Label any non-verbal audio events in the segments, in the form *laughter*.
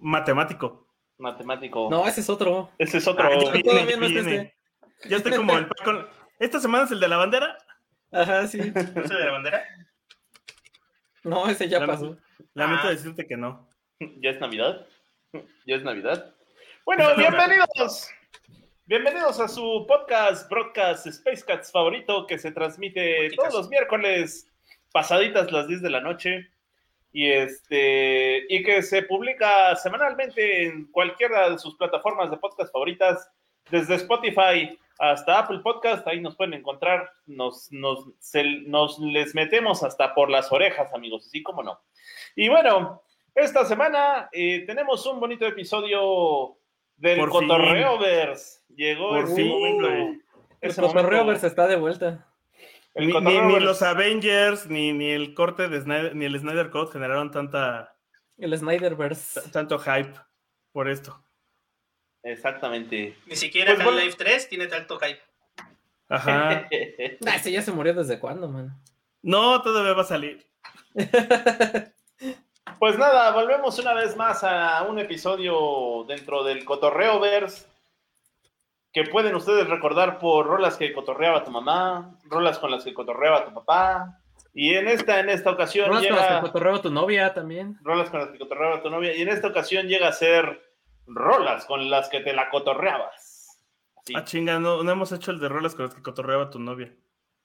Matemático. Matemático. No, ese es otro. Ese es otro. Ah, yo todavía no está este. Ya estoy como el Paco. ¿Esta semana es el de la bandera? Ajá, sí. ¿Es el de la bandera? No, ese ya Lamento- pasó. Lamento Ah. decirte que no. ¿Ya es Navidad? ¿Ya es Navidad? Bueno, bienvenidos. Bienvenidos a su podcast, broadcast Space Cats favorito que se transmite todos los miércoles pasaditas las 10 de la noche y este y que se publica semanalmente en cualquiera de sus plataformas de podcast favoritas, desde Spotify hasta Apple Podcast, ahí nos pueden encontrar, nos, nos, se- nos les metemos hasta por las orejas, amigos, así como no. Y bueno, esta semana eh, tenemos un bonito episodio del Por fin. Cotorreovers. Llegó Por ese fin, momento. El ese Cotorreo momento. está de vuelta. Ni, ni- Cotorreovers. ni los Avengers, ni, ni el corte de Snyder, ni el Snyder Code generaron tanta, El Snyderverse. tanto hype por esto. Exactamente. Ni siquiera Pues bueno. Half-Life 3 tiene tanto hype. Ajá. *laughs* Ese ya se murió desde cuándo, man. No, todavía va a salir. Pues nada, volvemos una vez más a un episodio dentro del Cotorreovers que pueden ustedes recordar por rolas que cotorreaba tu mamá, rolas con las que cotorreaba tu papá. Y en esta, en esta ocasión Rolas con las llega que cotorreo tu novia también. rolas con las que cotorreaba tu novia. Y en esta ocasión llega a ser rolas con las que te la cotorreabas. Sí. Ah, chinga, no, no hemos hecho el de rolas con las que cotorreaba tu novia.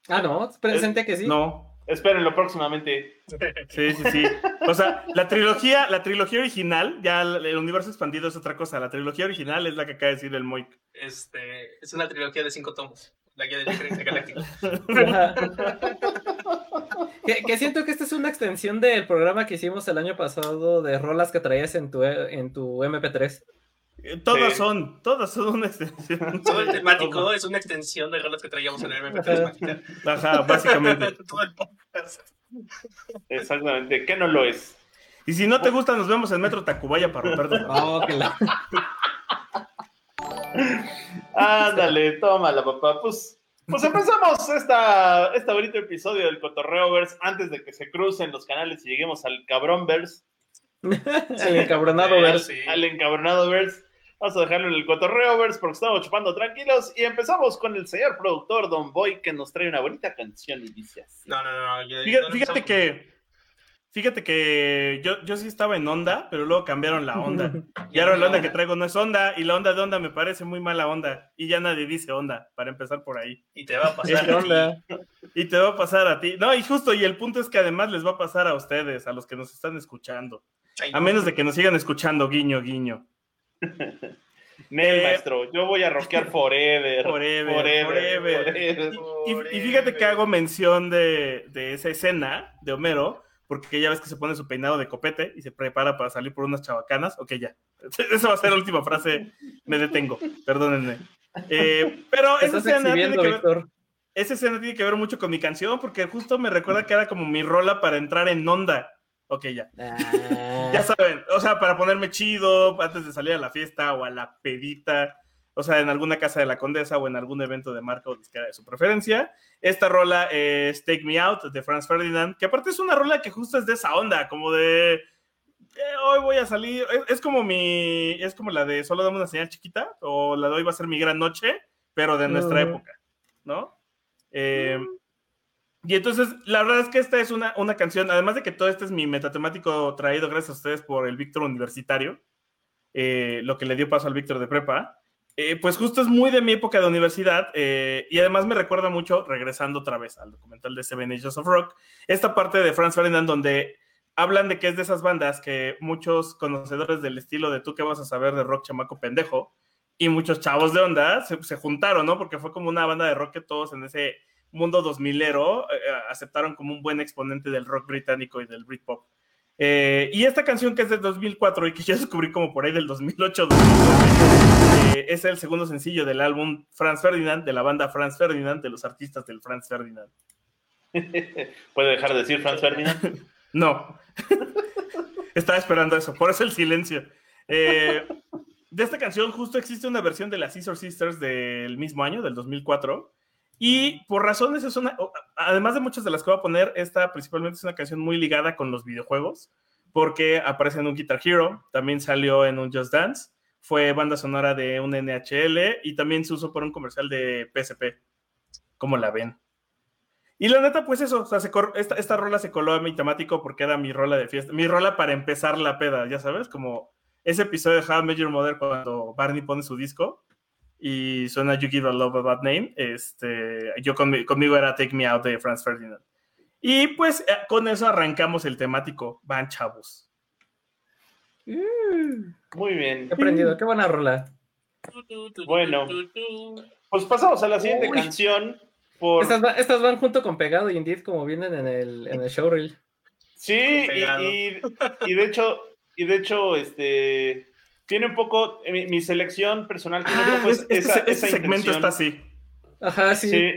Ah, no, presente que sí. No. Espérenlo próximamente. Sí, sí, sí. O sea, la trilogía, la trilogía original, ya el universo expandido es otra cosa. La trilogía original es la que acaba de decir el Moik. Este, es una trilogía de cinco tomos. La guía de diferencia galáctica. *laughs* Que, que siento que esta es una extensión del programa que hicimos el año pasado de rolas que traías en tu, en tu MP3. Eh, Todas Sí. son, todas son una extensión. *laughs* Todo el *laughs* temático es una extensión de rolas que traíamos en el MP3 mágica. Ajá, básicamente. *laughs* Todo el podcast. Exactamente. ¿Qué no lo es? Y si no te gusta, nos vemos en Metro Tacubaya para romper Oh, que la- Ándale, tómala, papá. Pues, pues empezamos esta, este bonito episodio del Cotorreoverse antes de que se crucen los canales y lleguemos al Cabronverse, *laughs* el encabronado *laughs* Eh, verse. sí. al encabronado verse. Vamos a dejarlo en el Cotorreoverse porque estamos chupando tranquilos y empezamos con el señor productor Don Boy que nos trae una bonita canción y dice así. No, no, no. yo- Fíjate, no fíjate que. Fíjate que yo, yo sí estaba en onda, pero luego cambiaron la onda. *laughs* Y ahora la onda que traigo no es onda, y la onda de onda me parece muy mala onda. Y ya nadie dice onda, para empezar por ahí. Y te va a pasar. ¿Qué a ti. Y te va a pasar a ti. No, y justo, y el punto es que además les va a pasar a ustedes, a los que nos están escuchando. A menos de que nos sigan escuchando, guiño, guiño. *laughs* Nel, Eh, maestro, yo voy a rockear forever. Forever, Forever. forever. forever. Y, y fíjate que hago mención de, de esa escena de Homero, porque ya ves que se pone su peinado de copete y se prepara para salir por unas chavacanas. Ok, ya. *laughs* Esa va a ser la última frase. Me detengo. Perdónenme. Eh, pero esa escena, tiene que ver, esa escena tiene que ver mucho con mi canción, porque justo me recuerda que era como mi rola para entrar en onda. Ok, ya. *laughs* Ya Ah, saben, o sea, para ponerme chido antes de salir a la fiesta o a la pedita, o sea, en alguna casa de la condesa o en algún evento de marca o disquera de su preferencia. Esta rola es Take Me Out de Franz Ferdinand, que aparte es una rola que justo es de esa onda, como de eh, hoy voy a salir, es, es como mi, es como la de solo dame una señal chiquita, o la de hoy va a ser mi gran noche, pero de nuestra época, ¿no? Eh, y entonces, la verdad es que esta es una, una canción, además de que todo este es mi metatemático traído gracias a ustedes por el Víctor Universitario, eh, lo que le dio paso al Víctor de prepa, eh, pues justo es muy de mi época de universidad eh, y además me recuerda mucho, regresando otra vez al documental de Seven Ages of Rock, esta parte de Franz Ferdinand donde hablan de que es de esas bandas que muchos conocedores del estilo de tú que vas a saber de rock chamaco pendejo y muchos chavos de onda se, se juntaron, ¿no? Porque fue como una banda de rock que todos en ese mundo 2000ero eh, aceptaron como un buen exponente del rock británico y del Britpop. Eh, y esta canción que es de 2004 y que *laughs* yo descubrí como por ahí del 2008, 2009, eh, es el segundo sencillo del álbum Franz Ferdinand, de la banda Franz Ferdinand, de los artistas del Franz Ferdinand. *laughs* ¿Puede dejar de decir Franz Ferdinand? *laughs* No. Estaba esperando eso, por eso el silencio. Eh, de esta canción justo existe una versión de las Scissor Sisters del mismo año, del 2004. Y por razones además de muchas de las que voy a poner, esta principalmente es una canción muy ligada con los videojuegos, porque aparece en un Guitar Hero, también salió en un Just Dance, fue banda sonora de un NHL y también se usó por un comercial de PSP. ¿Cómo la ven? Y la neta, pues eso, esta, esta rola se coló a mi temático porque era mi rola de fiesta, mi rola para empezar la peda, ya sabes, como ese episodio de How I Met Your Mother cuando Barney pone su disco y suena You Give a Love a Bad Name, este, yo conmi- conmigo era Take Me Out de Franz Ferdinand. Y pues eh, con eso arrancamos el temático, van chavos. Muy bien. He aprendido, qué buena rola. Bueno. Pues pasamos a la siguiente Uy. canción. Por... Estas, va- estas van junto con Pegado y Indeed como vienen en el, en el showreel. Sí, y, Pegado. y- y de hecho, y de hecho, este tiene un poco mi, mi selección personal tiene un Ah, poco es- este, esa, este esa segmento intención. está así. Ajá, sí. Sí,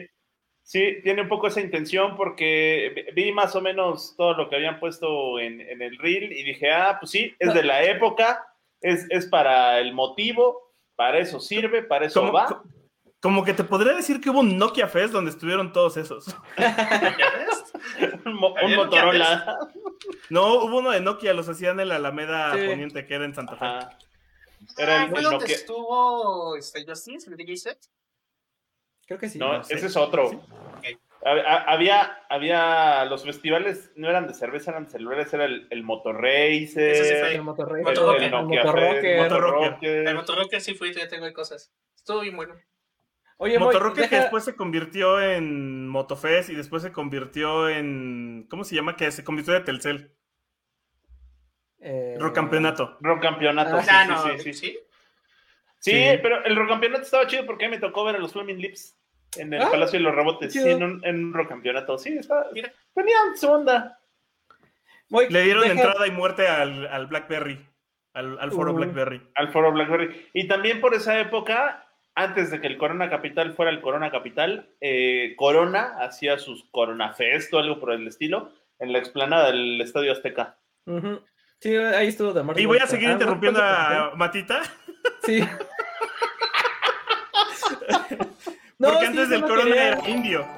sí, tiene un poco esa intención porque vi más o menos todo lo que habían puesto en, en el reel y dije, ah, pues sí, es de la época, es, es para el motivo, para eso sirve, para eso Como, va. co- como que te podría decir que hubo un Nokia Fest donde estuvieron todos esos. *laughs* un, mo- un Motorola. No, hubo uno de Nokia, los hacían en la Alameda Sí. Poniente, que era en Santa Fe. Ajá. Era el, ¿Fue el donde Nokia. estuvo este, Justice, el DJ set? Creo que sí. No, no sé. ese es otro. Sí. Había, había, los festivales no eran de cerveza, eran de celulares, era el, el Motorracer, Ese sí fue. El Motorrey. el, el Nokia Motorrocker. Fest, Motorrocker. Motorrocker. El Motorrocker sí fui, ya tengo cosas. Estuvo bien bueno. Oye, Motorrocker que deja- después se convirtió en Motofest y después se convirtió en. ¿Cómo se llama? Que se convirtió de Telcel. Eh, Rock Campeonato. Rock Campeonato, Ah, sí, sí, no, sí, sí. sí. Sí, Sí. pero el Rock Campeonato estaba chido porque me tocó ver a los Flaming Lips en el Ah, Palacio de los Rebotes, sí, en un, en un Rock Campeonato. Sí, estaba, Mira. tenían su onda. Le dieron deja- entrada y muerte al, al Blackberry. Al, al foro. Blackberry. al foro Blackberry. Y también por esa época, antes de que el Corona Capital fuera el Corona Capital, eh, Corona hacía sus Corona Fest o algo por el estilo en la explanada del Estadio Azteca. Sí, ahí estuvo de Martin Y voy a seguir Ah, interrumpiendo ¿cuánto a Matita. Sí. *laughs* *laughs* No, porque sí, antes sí del lo corona quería. era indio. *laughs*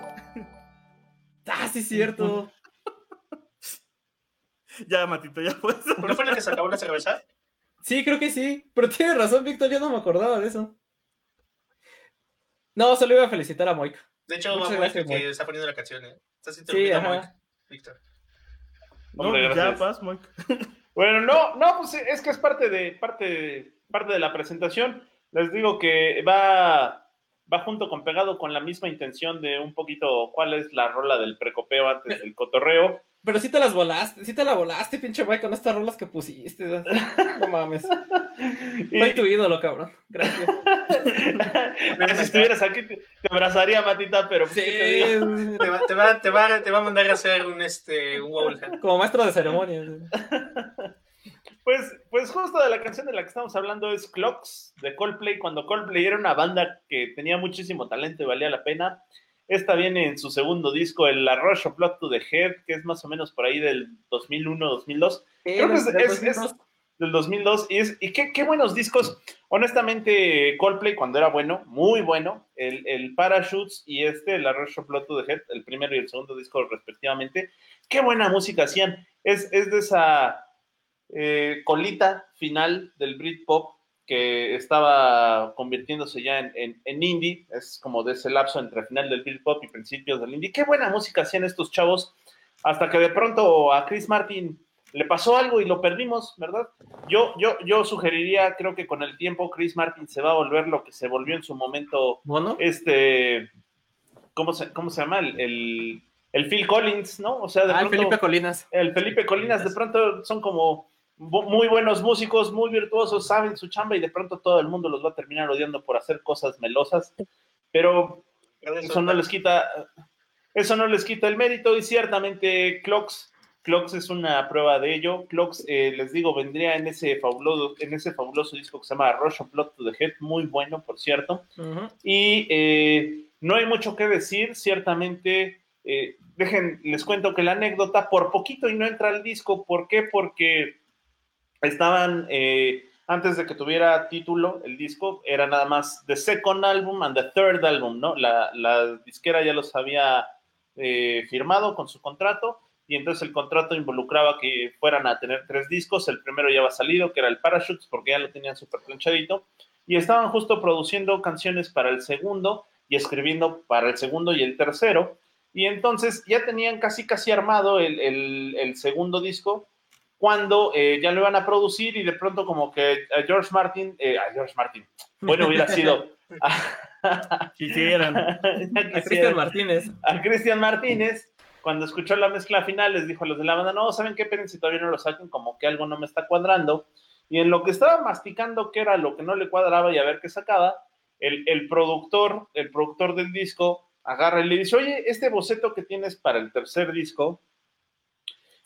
Ah, sí, cierto. Ya, Matito, ya puedes. ¿No fue la que se acabó la cerveza? Sí, creo que sí. Pero tienes razón, Víctor, yo no me acordaba de eso. No, solo iba a felicitar a Moik. De hecho, Muchas gracias, que está poniendo la canción, ¿eh? Estás Sí, interrumpiendo ajá. muy, Víctor. No, Hombre, ya gracias. vas, Mike. Bueno, no, no, pues es que es parte de, parte de, parte de la presentación. Les digo que va, va junto con pegado con la misma intención de un poquito cuál es la rola del precopeo antes del cotorreo. Pero sí te las volaste, sí te la volaste, pinche Moik, con estas rolas que pusiste. No mames. *laughs* Y, Soy tu ídolo, cabrón. Gracias. *laughs* si estuvieras aquí te, te abrazaría, Matita, pero pues, Sí, ¿qué te va, te, va, te, va, te va a mandar a hacer un, este, un Wowlhat. como maestro de ceremonias. *laughs* Pues, pues justo de la canción de la que estamos hablando es Clocks de Coldplay, cuando Coldplay era una banda que tenía muchísimo talento y valía la pena. Esta viene en su segundo disco, el La Rush of Blood to the Head, que es más o menos por ahí del 2001-2002. Creo que es, es- es del 2002 y, es, y qué, qué buenos discos. Honestamente, Coldplay cuando era bueno, muy bueno, el, el Parachutes y este, La Rush of Blood to the Head, el primero y el segundo disco respectivamente, qué buena música hacían. Es, es de esa eh, colita final del Britpop que estaba convirtiéndose ya en, en, en indie, es como de ese lapso entre final del Britpop y principios del indie. Qué buena música hacían estos chavos, hasta que de pronto a Chris Martin le pasó algo y lo perdimos, ¿verdad? Yo, yo, yo sugeriría, creo que con el tiempo Chris Martin se va a volver lo que se volvió en su momento ¿Mono? este, ¿cómo se, cómo se llama? El, el, el Phil Collins, ¿no? O sea, de Ah, el pronto, Felipe Colinas. el Felipe Colinas, de pronto son como muy buenos músicos, muy virtuosos, saben su chamba y de pronto todo el mundo los va a terminar odiando por hacer cosas melosas, pero eso no les quita, eso no les quita el mérito y ciertamente Clocks Clocks es una prueba de ello. Clocks, eh, les digo, vendría en ese, fabuloso, en ese fabuloso disco que se llama Rush of Blood to the Head, muy bueno, por cierto. Y eh, no hay mucho que decir, ciertamente. eh, dejen, les cuento que la anécdota por poquito y no entra al disco. ¿Por qué? Porque estaban, eh, antes de que tuviera título el disco, era nada más The Second Album and the Third Album, ¿no? La, la disquera ya los había eh, firmado con su contrato y entonces el contrato involucraba que fueran a tener tres discos. El primero ya había salido, que era el Parachutes, porque ya lo tenían súper planchadito. Y estaban justo produciendo canciones para el segundo y escribiendo para el segundo y el tercero. Y entonces ya tenían casi, casi armado el, el- el segundo disco cuando eh, ya lo iban a producir y de pronto como que a George Martin, eh, a George Martin, bueno, hubiera *laughs* sido... Quisieran. *laughs* A Cristian Martínez. a Cristian Martínez, cuando escuchó la mezcla final, les dijo a los de la banda, no, ¿saben qué? Esperen si todavía no lo saquen, como que algo no me está cuadrando. Y en lo que estaba masticando qué era lo que no le cuadraba y a ver qué sacaba, el, el productor, el productor del disco, agarra y le dice, oye, este boceto que tienes para el tercer disco,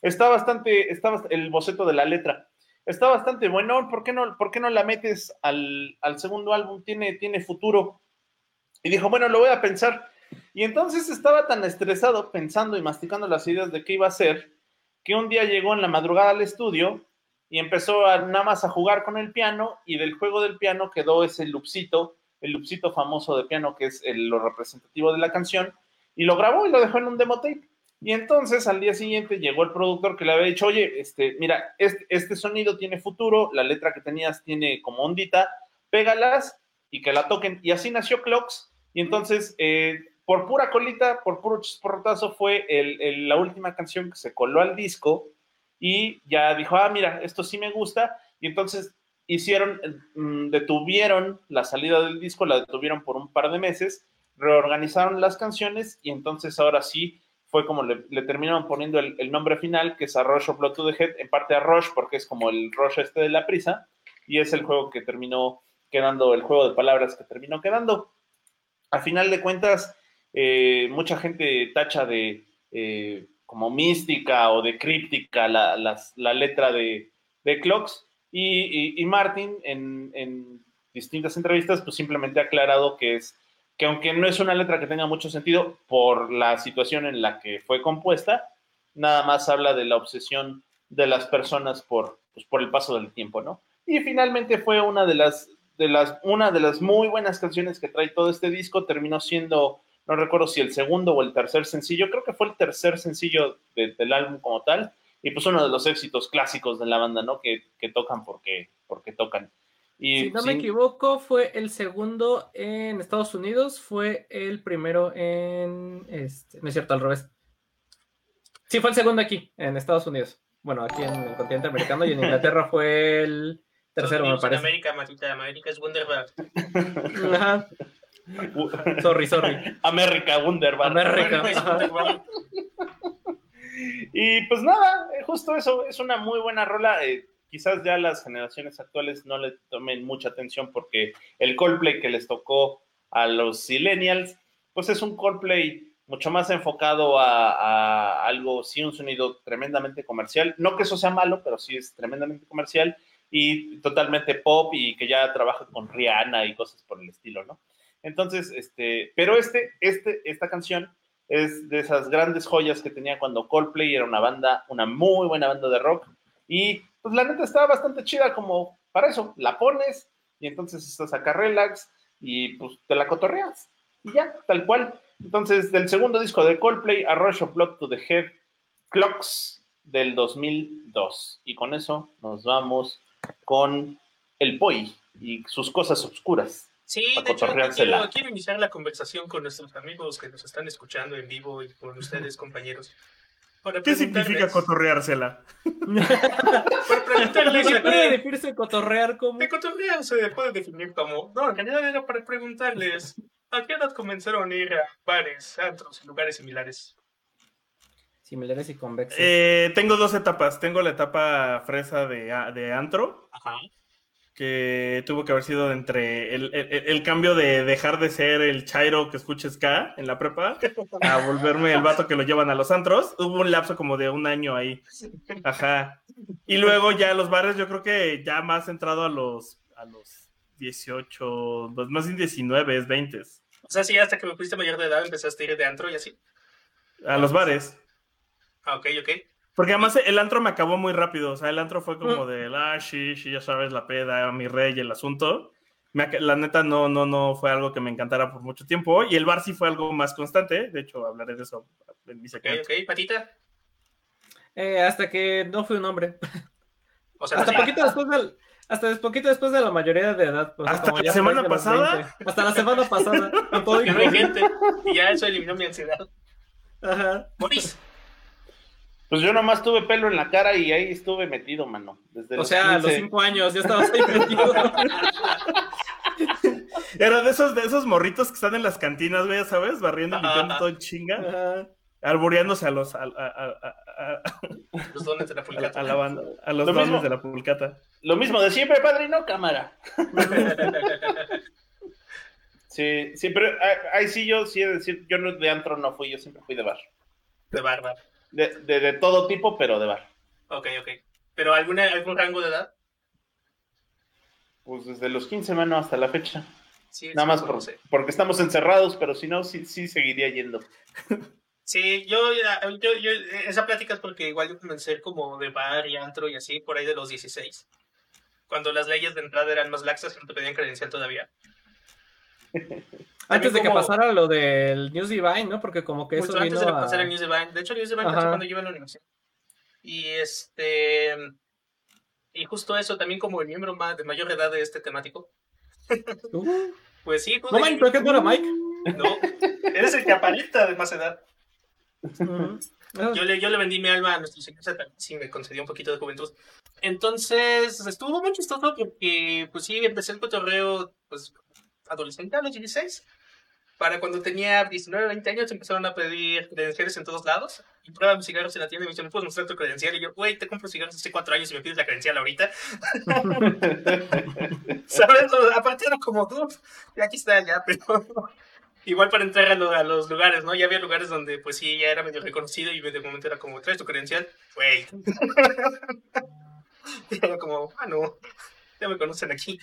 está bastante, está el boceto de la letra, está bastante bueno, ¿por qué no, por qué no la metes al, al segundo álbum? Tiene, tiene futuro. Y dijo, bueno, lo voy a pensar. Y entonces estaba tan estresado pensando y masticando las ideas de qué iba a hacer, que un día llegó en la madrugada al estudio y empezó a, nada más a jugar con el piano y del juego del piano quedó ese loopcito, el loopcito famoso de piano que es el- lo representativo de la canción y lo grabó y lo dejó en un demo tape. Y entonces al día siguiente llegó el productor que le había dicho, oye, este, mira, este, sonido tiene futuro, la letra que tenías tiene como ondita, pégalas y que la toquen. Y así nació Clocks. Y entonces, eh, por pura colita, por puro chisporrotazo, fue la última canción que se coló al disco y ya dijo, ah, mira, esto sí me gusta. Y entonces hicieron, mm, detuvieron la salida del disco, la detuvieron por un par de meses, reorganizaron las canciones y entonces ahora sí fue como le, terminaron poniendo el, nombre final, que es a Rush of Blood to the Head, en parte a Rush, porque es como el Rush este de la prisa, y es el juego que terminó quedando, el juego de palabras que terminó quedando. A final de cuentas, eh, mucha gente tacha de eh, como mística o de críptica la, letra de, Clocks, y Martin en, en distintas entrevistas, pues simplemente ha aclarado que es que aunque no es una letra que tenga mucho sentido por la situación en la que fue compuesta, nada más habla de la obsesión de las personas por, pues, por el paso del tiempo, ¿no? Y finalmente fue una de las, de las, una de las muy buenas canciones que trae todo este disco, terminó siendo, no recuerdo si el segundo o el tercer sencillo, creo que fue el tercer sencillo de- del álbum como tal, y pues uno de los éxitos clásicos de la banda, ¿no? Que, que tocan porque, porque tocan. Y Si no me equivoco, fue el segundo en Estados Unidos, fue el primero en... Este, no es cierto, al revés. Sí, fue el segundo aquí, en Estados Unidos. Bueno, aquí en el continente americano y en Inglaterra fue el tercero, me en parece. América, maldita América es Wunderbar. Ajá. Sorry, sorry. América, Wunderbar. América. Wunderbar. Y pues nada, justo eso, es una muy buena rola. eh, quizás ya las generaciones actuales no le tomen mucha atención porque el Coldplay que les tocó a los Millennials, pues es un Coldplay mucho más enfocado a, a algo, sí, un sonido tremendamente comercial. No que eso sea malo, pero sí es tremendamente comercial y totalmente pop y que ya trabaja con Rihanna y cosas por el estilo, ¿no? Entonces, este, pero este, este, esta canción es de esas grandes joyas que tenía cuando Coldplay era una banda, una muy buena banda de rock. Y pues la neta estaba bastante chida como para eso, la pones y entonces estás acá relax y pues te la cotorreas. Y ya, tal cual. Entonces, del segundo disco de Coldplay, A Rush of Blood to the Head, Clocks del 2002. Y con eso nos vamos con el Poi y sus cosas oscuras. Sí, de hecho, quiero, quiero iniciar la conversación con nuestros amigos que nos están escuchando en vivo y con ustedes, compañeros. Para ¿Qué significa cotorreársela? Para preguntarles ¿Qué a puede definirse cotorrear como? De cotorreo se puede definir como. No, en realidad era para preguntarles a qué edad comenzaron a ir a bares, antros y lugares similares. Similares y convexos. Eh, tengo dos etapas. Tengo la etapa fresa de, de antro Ajá. Que tuvo que haber sido entre el, el- el cambio de dejar de ser el chairo que escucha ska en la prepa a volverme el vato que lo llevan a los antros. Hubo un lapso como de un año ahí. Ajá. Y luego ya los bares, yo creo que ya más entrado a los, a los 18, pues más bien 19, 20. O sea, sí, hasta que me fuiste mayor de edad empezaste a ir de antro y así. A los bares. Ah, ok, ok. Porque además el antro me acabó muy rápido. O sea, el antro fue como de, ah, sí, sí, ya sabes, la peda, mi rey, el asunto. Me la neta no, no, no fue algo que me encantara por mucho tiempo. Y el bar sí fue algo más constante. De hecho, hablaré de eso en mi Ok, segmento. ok. Patita. Eh, hasta que no fui un hombre. O sea, Hasta poquito después del. Hasta poquito después de la mayoría de edad. sea, ¿Hasta como la ya semana pasada? 20. Hasta la semana pasada. Con *laughs* todo no hay gente. Y ya eso eliminó mi ansiedad. Ajá. Boris. Pues yo nomás tuve pelo en la cara y ahí estuve metido, mano. Desde O los sea, a los 15. cinco años ya estabas ahí metido. *laughs* Era de esos, de esos morritos que están en las cantinas, güey, ya ¿sabes? Barriendo, limpiando todo en chinga. Ajá. Alboreándose a los, a, a- a- a- Los dones de la pulcata. a la banda, a los Lo dones mismo. de la pulcata. Lo mismo de siempre, padrino, cámara. *laughs* Sí, sí, pero ah, ahí sí yo sí he de decir, yo no de antro no fui, yo siempre fui de bar. de barba. De, de, de todo tipo, pero de bar. Ok, ok. ¿Pero alguna, algún rango de edad? Pues desde los 15, mano, hasta la fecha. Sí, Nada más por- porque estamos encerrados, pero si no, sí, sí seguiría yendo. Sí, yo, yo, yo, esa plática es porque igual yo comencé como de bar y antro y así por ahí de los 16. Cuando las leyes de entrada eran más laxas no te pedían credencial todavía. *laughs* Antes de que pasara lo del News Divine, ¿no? Porque como que eso Mucho antes vino de a... pasar el News Divine. De hecho, el News Divine pasó cuando yo iba a la universidad. Y este. Y justo eso, también como el miembro más de mayor edad de este temático. *laughs* Uh, Pues sí, justo. no, Mike, ¿pero qué Mike? No, eres el que aparenta de más edad. Yo le, yo le vendí mi alma a nuestro señor Satan, sí me concedió un poquito de juventud. Entonces, estuvo muy chistoso porque, pues sí, empecé el cotorreo, pues, adolescente a los 16. Para cuando tenía 19, 20 años, empezaron a pedir credenciales en todos lados. Y prueban cigarros en la tienda y me dicen, ¿me puedes mostrar tu credencial? Y yo, güey, te compro cigarros hace 4 años y me pides la credencial ahorita. *laughs* ¿Sabes? Aparte era como, "Uf, aquí está ya, *laughs* pero... Igual para entrar a, lo- a los lugares, ¿no? Ya había lugares donde, pues sí, ya era medio reconocido y de momento era como, ¿traes tu credencial? Güey. *laughs* y era como, ah, no, ya me conocen aquí.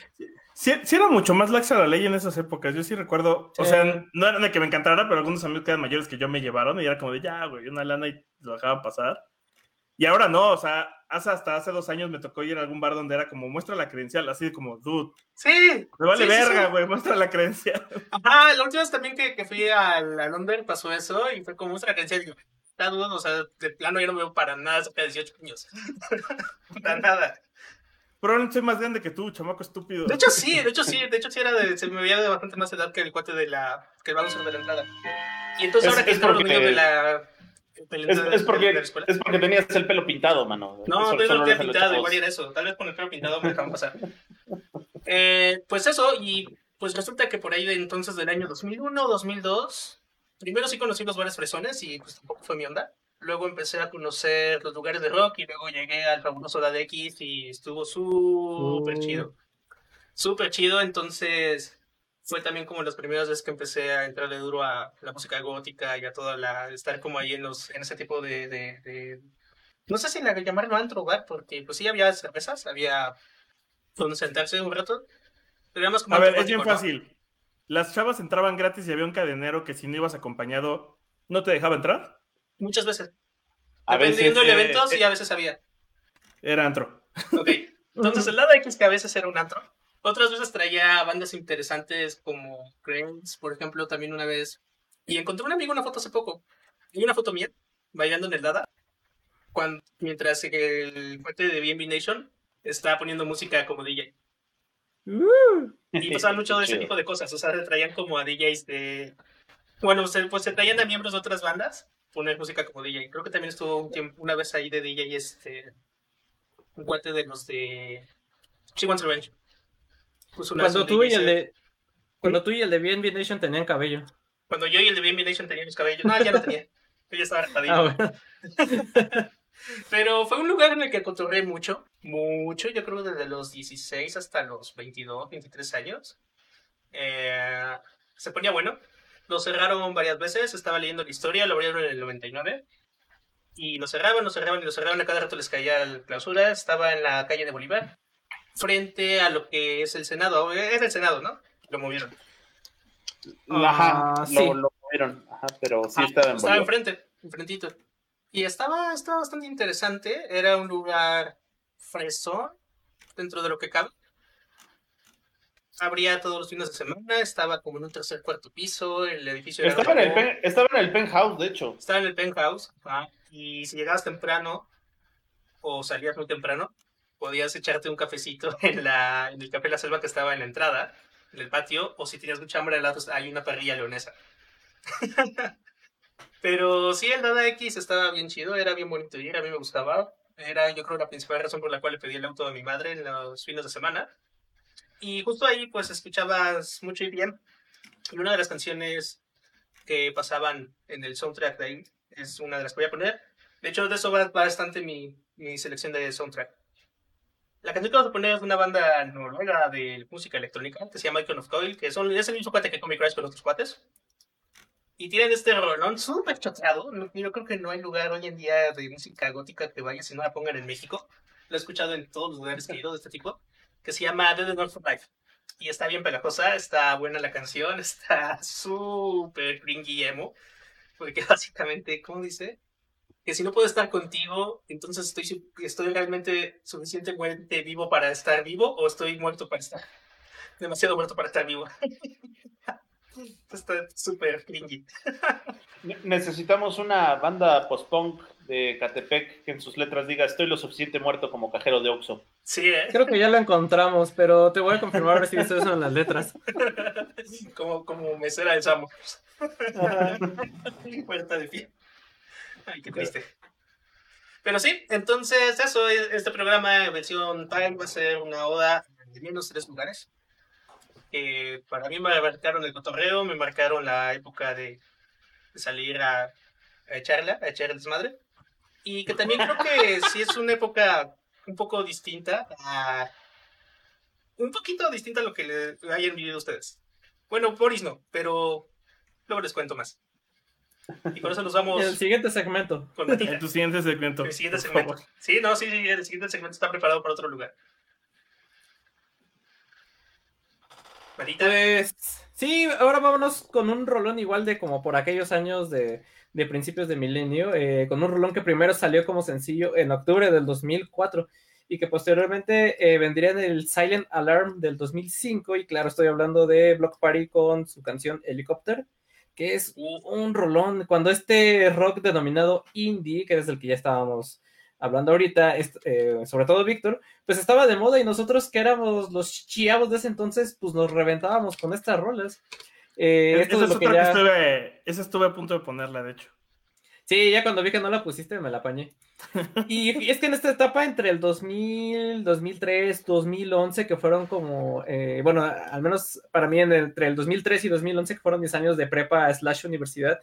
Sí, sí era mucho más laxa la ley en esas épocas. Yo sí recuerdo, o sea, no era de que me encantara, pero algunos amigos que eran mayores que yo me llevaron y era como de ya, güey, una lana y lo dejaban pasar. Y ahora no, o sea, hace, hasta hace dos años me tocó ir a algún bar donde era como muestra la credencial, así como, dude, Sí. me vale sí, verga, güey, muestra la credencial. Ajá, la última vez también que, que fui a, Londres pasó eso y fue como otra credencial. Y yo, o sea, de plano yo no me veo para nada cerca de 18 años. *laughs* para nada. Probablemente soy más grande que tú, chamaco estúpido. De hecho, sí, de hecho, sí, *laughs* de hecho, sí era de, se me veía de bastante más edad que el cuate de la, que el bouncer de la entrada. Y entonces Es- ahora que es los niños de la, de la Es, entrada es de- porque, de la escuela. es porque tenías el pelo pintado, mano. No, hace a los pintado, igual era eso. Tal vez con el pelo pintado me dejaban pasar. Eh, pues eso, y pues resulta que por ahí de entonces del año 2001, 2002, primero sí conocí los bares fresones y pues tampoco fue mi onda. Luego empecé a conocer los lugares de rock y luego llegué al fabuloso X y estuvo súper Uh. chido. Súper chido, entonces fue también como las primeras veces que empecé a entrarle duro a la música gótica y a toda la... estar como ahí en, los, en ese tipo de... de- de- no sé si la llamarlo antro, ¿verdad? Porque pues sí había cervezas, había donde sentarse un rato. Pero era más como A ver, es bien fácil. Las chavas entraban gratis y había un cadenero que si no ibas acompañado, ¿no te dejaba entrar? Muchas veces. A Dependiendo veces, del eh, evento, sí, eh, a veces había. Era antro. Ok. Entonces el lado X que a veces era un antro. Otras veces traía bandas interesantes como Cranes, por ejemplo, también una vez. Y encontré un amigo una foto hace poco. Y una foto mía, bailando en el Dada. Cuando, mientras que el fuerte de BNB Nation estaba poniendo música como DJ. Y pasaban mucho *laughs* de ese tipo de cosas. O sea, se traían como a DJs de. Bueno, se, pues se traían a miembros de otras bandas poner música como DJ. Creo que también estuvo un tiempo, una vez ahí de DJ este. Un cuate de los de. She Wants Revenge. Cuando un tú y el de. Cuando tú y el de BNB Nation tenían cabello. Cuando yo y el de BNB Nation tenían mis cabellos. No, ya no tenía. Yo ya estaba hartadillo. *laughs* Ah, bueno. *laughs* Pero fue un lugar en el que cotorré mucho. mucho, yo creo desde los 16 hasta los 22, 23 años. Eh, se ponía bueno. Lo cerraron varias veces, estaba leyendo la historia, lo abrieron en el 99. Y lo cerraban, lo cerraban y lo cerraban, a cada rato les caía la clausura. Estaba en la calle de Bolívar, frente a lo que es el Senado. Es el Senado, ¿no? Lo movieron. Ajá, lo, sí. lo movieron, ajá, pero sí Ah, estaba en Estaba Bolívar. enfrente, enfrentito. Y estaba, estaba bastante interesante. Era un lugar fresón dentro de lo que cabe. Abría todos los fines de semana, estaba como en un tercer cuarto piso, el edificio era Estaba en, el pen- estaba en el penthouse, de hecho. estaba en el penthouse, ajá, y si llegabas temprano o salías muy temprano, podías echarte un cafecito *laughs* en, la, en el Café La Selva que estaba en la entrada, en el patio, o si tenías mucha hambre al lado hay una parrilla leonesa. *laughs* Pero sí, el Dada X estaba bien chido, era bien bonito ir, a mí me gustaba. Era, yo creo, la principal razón por la cual le pedí el auto a mi madre en los fines de semana. Y justo ahí, pues, escuchabas mucho bien. Y una de las canciones que pasaban en el soundtrack de ahí es una de las que voy a poner. De hecho, de eso va bastante mi, mi selección de soundtrack. La canción que vamos a poner es de una banda noruega de música electrónica que se llama Icon of Coil, que son, es el mismo cuate que Comic Crash con otros cuates. Y tienen este rolón súper choteado. Yo creo que no hay lugar hoy en día de música gótica que vaya si no la pongan en México. Lo he escuchado en todos los lugares que he ido de este tipo. Que se llama Dead North for Life. Y está bien pegajosa, está buena la canción, *laughs* está súper cringy emo. Porque *laughs* básicamente, ¿cómo dice? Que si no puedo estar contigo, entonces estoy, estoy realmente suficientemente vivo para estar vivo o estoy muerto para estar. Demasiado muerto para estar vivo. *laughs* Está súper cringy. Ne- Necesitamos una banda post-punk de Catepec que en sus letras diga estoy lo suficiente muerto como cajero de Oxxo. Sí, ¿eh? Creo que ya lo encontramos, pero te voy a confirmar a ver si viste eso en las letras. *laughs* como, como mesera del Samo. Muerta de pie. *laughs* Ay, qué triste. Pero sí, entonces eso, es- este programa en versión Time va a ser una oda de menos tres lugares. Para mí me marcaron el cotorreo, me marcaron la época de, de salir a, a echarla, a echar el desmadre. Y que también creo que sí es una época un poco distinta a... Un poquito distinta a lo que le hayan vivido ustedes. Bueno, Boris no, pero luego les cuento más. Y por eso nos vamos En el siguiente segmento. con. En tu siguiente segmento. El siguiente segmento. Sí, no, sí, sí, el siguiente segmento está preparado para otro lugar. Marita, Pues sí, ahora vámonos con un rolón igual de como por aquellos años de, de principios de milenio, eh, con un rolón que primero salió como sencillo en octubre del 2004 y que posteriormente eh, vendría en el Silent Alarm del 2005 y claro, estoy hablando de Block Party con su canción Helicopter, que es un, rolón cuando este rock denominado indie, que es el que ya estábamos hablando ahorita, eh, sobre todo Víctor, pues estaba de moda y nosotros que éramos los chiavos de ese entonces, pues nos reventábamos con estas rolas. Eh, Es- esto es lo que que estuve, esa estuve a punto de ponerla, de hecho. Sí, ya cuando vi que no la pusiste me la apañé. *laughs* Y, es que en esta etapa entre el 2000, 2003, 2011, que fueron como, eh, bueno, al menos para mí entre el 2003 y 2011, que fueron mis años de prepa slash universidad,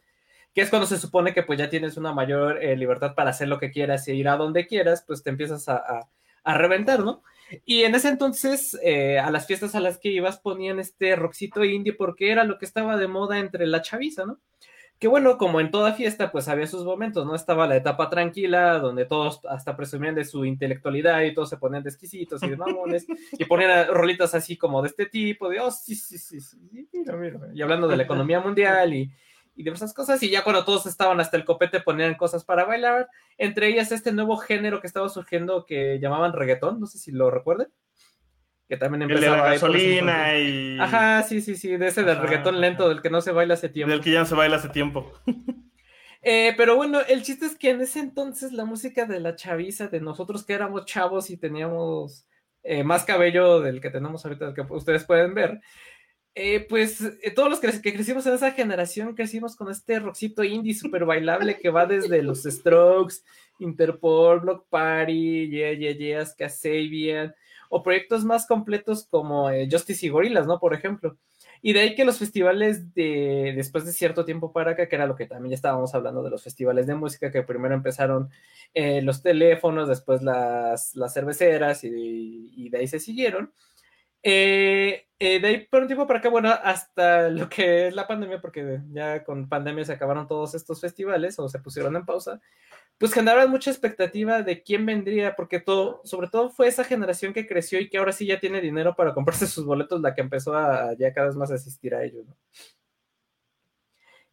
que es cuando se supone que pues ya tienes una mayor eh, libertad para hacer lo que quieras e ir a donde quieras, pues te empiezas a, a- a reventar, ¿no? Y en ese entonces, eh, a las fiestas a las que ibas ponían este rockcito indie porque era lo que estaba de moda entre la chaviza, ¿no? Que bueno, como en toda fiesta, pues había sus momentos, ¿no? Estaba la etapa tranquila, donde todos hasta presumían de su intelectualidad y todos se ponían de exquisitos y de mamones, y ponían rolitas así como de este tipo, de, oh, sí, sí, sí, sí, mira, mira, y hablando de la economía mundial y, y diversas cosas, y ya cuando todos estaban hasta el copete ponían cosas para bailar, entre ellas este nuevo género que estaba surgiendo que llamaban reggaetón, no sé si lo recuerden, que también El de la empezaba gasolina y. Ajá, sí, sí, sí, de ese del Ajá, reggaetón lento ajá. del que no se baila hace tiempo. Del que ya no se baila hace tiempo. *laughs* Eh, pero bueno, el chiste es que en ese entonces la música de la chaviza, de nosotros que éramos chavos y teníamos eh, más cabello del que tenemos ahorita, del que ustedes pueden ver, eh, pues eh, todos los que, crecimos en esa generación crecimos con este rockcito indie súper bailable que va desde los Strokes, Interpol, Block Party, Yeah, Yeah, Yeahs, Kasabian, o proyectos más completos como eh, Justice y Gorillas, ¿no? Por ejemplo. Y de ahí que los festivales de después de cierto tiempo para acá, que era lo que también estábamos hablando de los festivales de música, que primero empezaron eh, los teléfonos, después las, las cerveceras y, y de ahí se siguieron. Eh, eh, de ahí por un tiempo para acá, bueno, hasta lo que es la pandemia, porque ya con pandemia se acabaron todos estos festivales o se pusieron en pausa, pues generaron mucha expectativa de quién vendría, porque todo, sobre todo fue esa generación que creció y que ahora sí ya tiene dinero para comprarse *laughs* sus boletos, la que empezó a ya cada vez más asistir a ellos.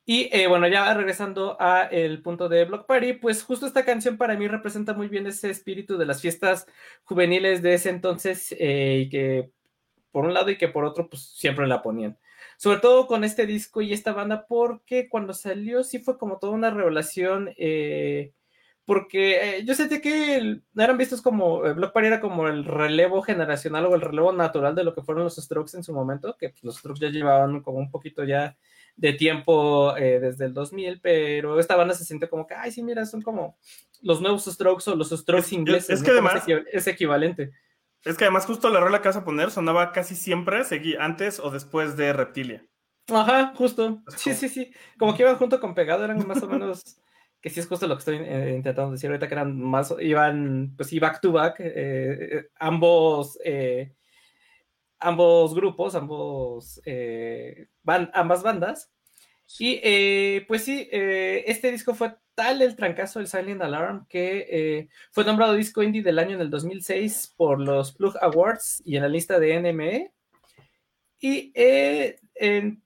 Y eh, bueno, ya regresando a el punto de Block Party, pues justo esta canción para mí representa muy bien ese espíritu de las fiestas juveniles de ese entonces y que por un lado y que por otro pues siempre la ponían. Sobre todo con este disco y esta banda porque cuando salió sí fue como toda una revelación eh, porque eh, yo sentía que el, eran vistos como, eh, Block Party era como el relevo generacional o el relevo natural de lo que fueron los Strokes en su momento, que pues, los Strokes ya llevaban como un poquito ya de tiempo eh, desde el 2000, pero esta banda se siente como que, ay, sí, mira, son como los nuevos Strokes o los Strokes Es- ingleses. es que además- es equivalente. Es que además justo la rola que vas a poner sonaba casi siempre seguí antes o después de Reptilia. Ajá, justo. Sí, sí, sí. Como que iban junto con pegado, eran más o *laughs* menos, que sí es justo lo que estoy eh, intentando decir ahorita, que eran más, iban, pues sí, back to back, eh, eh, ambos, eh, ambos grupos, ambos, ban- ambas bandas. Y pues sí, este disco fue tal el trancazo del Silent Alarm que eh, fue nombrado disco indie del año en el 2006 por los Plug Awards y en la lista de NME. Y eh, en-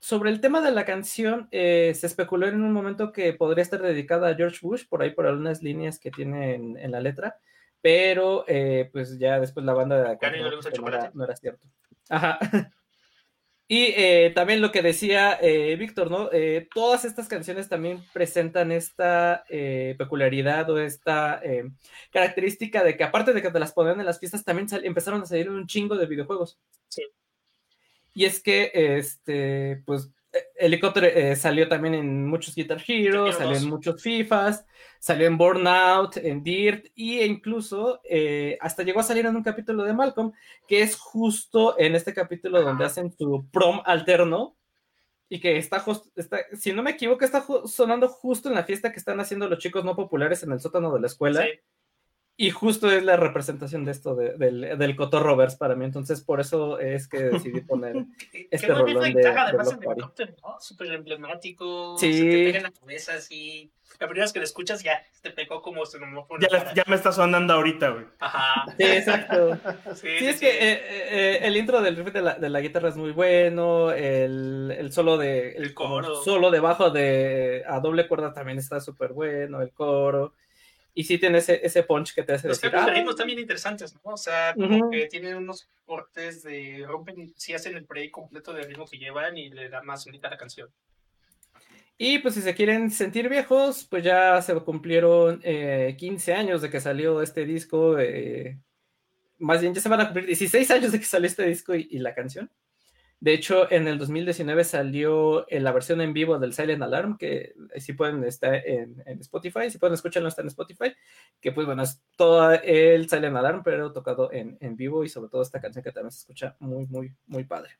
sobre el tema de la canción, eh, se especuló en un momento que podría estar dedicada a George Bush, por ahí por algunas líneas que tiene en, en la letra, pero eh, pues ya después la banda no el que no era, chocolate. no era cierto. Ajá. *laughs* Y eh, también lo que decía eh, Víctor, ¿no? Eh, todas estas canciones también presentan esta peculiaridad o esta característica de que aparte de que te las ponían en las fiestas, también empezaron a salir un chingo de videojuegos. Sí. Y es que, este, pues, Helicóptero eh, salió también en muchos Guitar Hero, salió 2. en muchos FIFAs, salió en Burnout, en Dirt, e incluso eh, hasta llegó a salir en un capítulo de Malcolm, que es justo en este capítulo donde hacen su prom alterno, y que está, justo, está si no me equivoco, está sonando justo en la fiesta que están haciendo los chicos no populares en el sótano de la escuela. Sí. Y justo es la representación de esto, de- del, del Cotorroverse para mí. Entonces, por eso es que decidí poner. *laughs* Este que no rolón es de- guitarra, de además en helicóptero, ¿no? Súper emblemático. Sí. Se te pega en la cabeza así. La primera vez que lo escuchas ya te pegó como se me fue Ya, la- ya me está sonando ahorita, güey. Ajá. Sí, exacto. *laughs* Sí, Sí, es que eh, eh, el intro del riff de la, de la guitarra es muy bueno, el, el solo de El como coro. solo debajo de a doble cuerda también está súper bueno, el coro. Y sí tiene ese, ese punch que te hace Los decir, de "Ah, ritmo están bien interesantes, ¿no? O sea, como Ujú. que tienen unos cortes de. rompen, si hacen el break completo del ritmo que llevan y le da más unidad a la canción. Y pues si se quieren sentir viejos, pues ya se cumplieron eh, 15 años de que salió este disco. eh, más bien ya se van a cumplir 16 años de que salió este disco y, y la canción. De hecho, en el 2019 salió la versión en vivo del Silent Alarm, que sí pueden estar en, en Spotify, si pueden escucharlo está en Spotify, que pues bueno, es todo el Silent Alarm, pero tocado en, en vivo y sobre todo esta canción que también se escucha muy, muy, muy padre.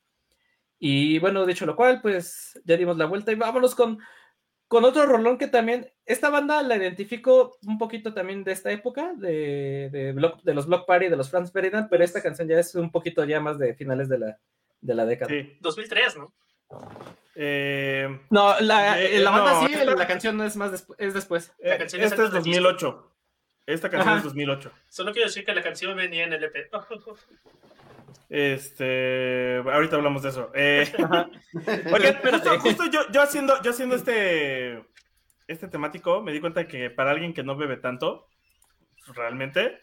Y bueno, dicho lo cual, pues ya dimos la vuelta y vámonos con, con otro rolón que también, esta banda la identifico un poquito también de esta época, de, de, Block- de los Block Party, de los Franz Ferdinand, pero esta canción ya es un poquito ya más de finales de la, de la década. Sí. 2003, ¿no? Eh, No, la, Eh, la banda no, sí, esta- la canción no es más despu- es después. La eh, canción es este es antes del 2008. Esta canción Ajá. es 2008. Solo quiero decir que la canción venía en el EP. Este, ahorita hablamos de eso. Eh. *laughs* Oigan, *laughs* justo, justo yo, yo haciendo, yo haciendo este, este temático, me di cuenta que para alguien que no bebe tanto, realmente,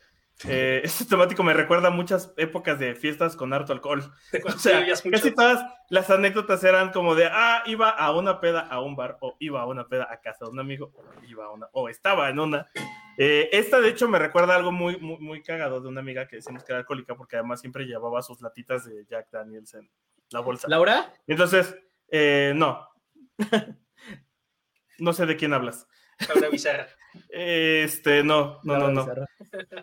eh, *laughs* este temático me recuerda a muchas épocas de fiestas con harto alcohol. *laughs* O sea, casi todas las anécdotas eran como de, ah, iba a una peda a un bar, o iba a una peda a casa de un amigo, o iba a una, o estaba en una. Eh, esta, de hecho, me recuerda algo muy, muy, muy cagado de una amiga que decimos que era alcohólica, porque además siempre llevaba sus latitas de Jack Daniels en la bolsa. Laura, Entonces, eh, no. *laughs* No sé de quién hablas. Laura Bizarra. Este, no, no, no, no.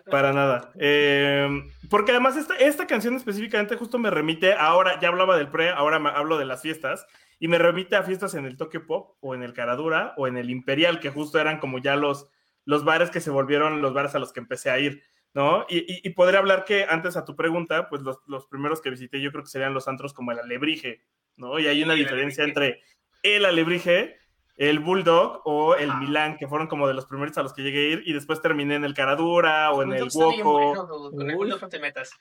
Para nada. Eh, porque además esta, esta canción específicamente justo me remite, ahora ya hablaba del pre, ahora me hablo de las fiestas, y me remite a fiestas en el Tokyo Pop, o en el Caradura, o en el Imperial, que justo eran como ya los, los bares que se volvieron los bares a los que empecé a ir, ¿no? Y, y, y podría hablar que antes a tu pregunta, pues los, los primeros que visité yo creo que serían los antros como el Alebrije, ¿no? Y hay una diferencia Alebrije. entre el Alebrije el Bulldog o el. Milán, que fueron como de los primeros a los que llegué a ir, y después terminé en el Caradura o en el Woco. no te metas.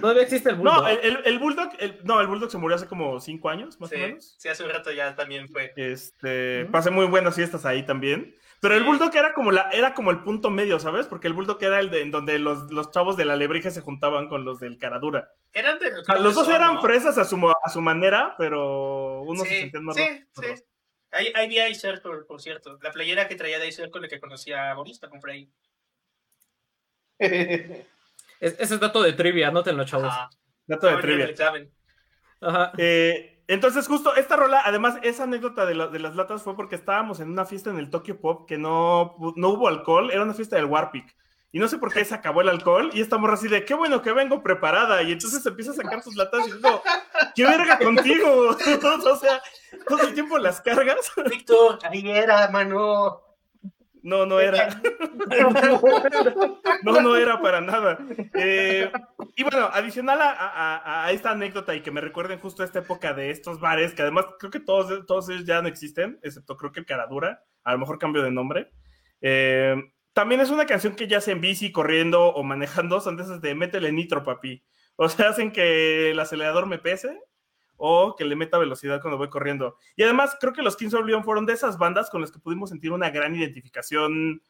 Todavía existe el bulldog. No, el, el- el Bulldog, el- no, el Bulldog se murió hace como cinco años, más Sí, o menos. sí, hace un rato ya también fue. Este, pasé muy buenas fiestas ahí también. Pero el. Bulldog era como la, era como el punto medio, ¿sabes? Porque el Bulldog era el de en donde los, los chavos de la Alebrije se juntaban con los del Caradura. Eran de O sea, los dos son, eran ¿no? fresas a su, a su manera, pero unos se Sí, sentían más sí, sí. Ahí, ahí vi a Ice Circle, por cierto. La playera que traía de Ice Circle que conocía a Boris, la compré ahí. *laughs* Es- ese es dato de trivia, anótenlo, chavos. Ajá. Dato de trivia. examen. Ajá. Eh, entonces, justo esta rola, además, esa anécdota de, la- de las latas fue porque estábamos en una fiesta en el Tokyo Pop que no, no hubo alcohol, era una fiesta del Warpic. Y no sé por qué se acabó el alcohol y estamos así de, qué bueno que vengo preparada. Y entonces empieza a sacar sus latas y digo, qué verga contigo. *laughs* o sea, todo el tiempo las cargas. Víctor, ahí era, mano. No, no era. No, no era para nada. Eh, y bueno, adicional a, a- a esta anécdota y que me recuerden justo esta época de estos bares, que además creo que todos, todos ellos ya no existen, excepto creo que el Caradura, a lo mejor cambio de nombre. Eh, también es una canción que ya sea en bici, corriendo o manejando, son de esas de métele nitro, papi. O sea, *laughs* hacen que el acelerador me pese o que le meta velocidad cuando voy corriendo. Y además, creo que los Kings of Leon fueron de esas bandas con las que pudimos sentir una gran identificación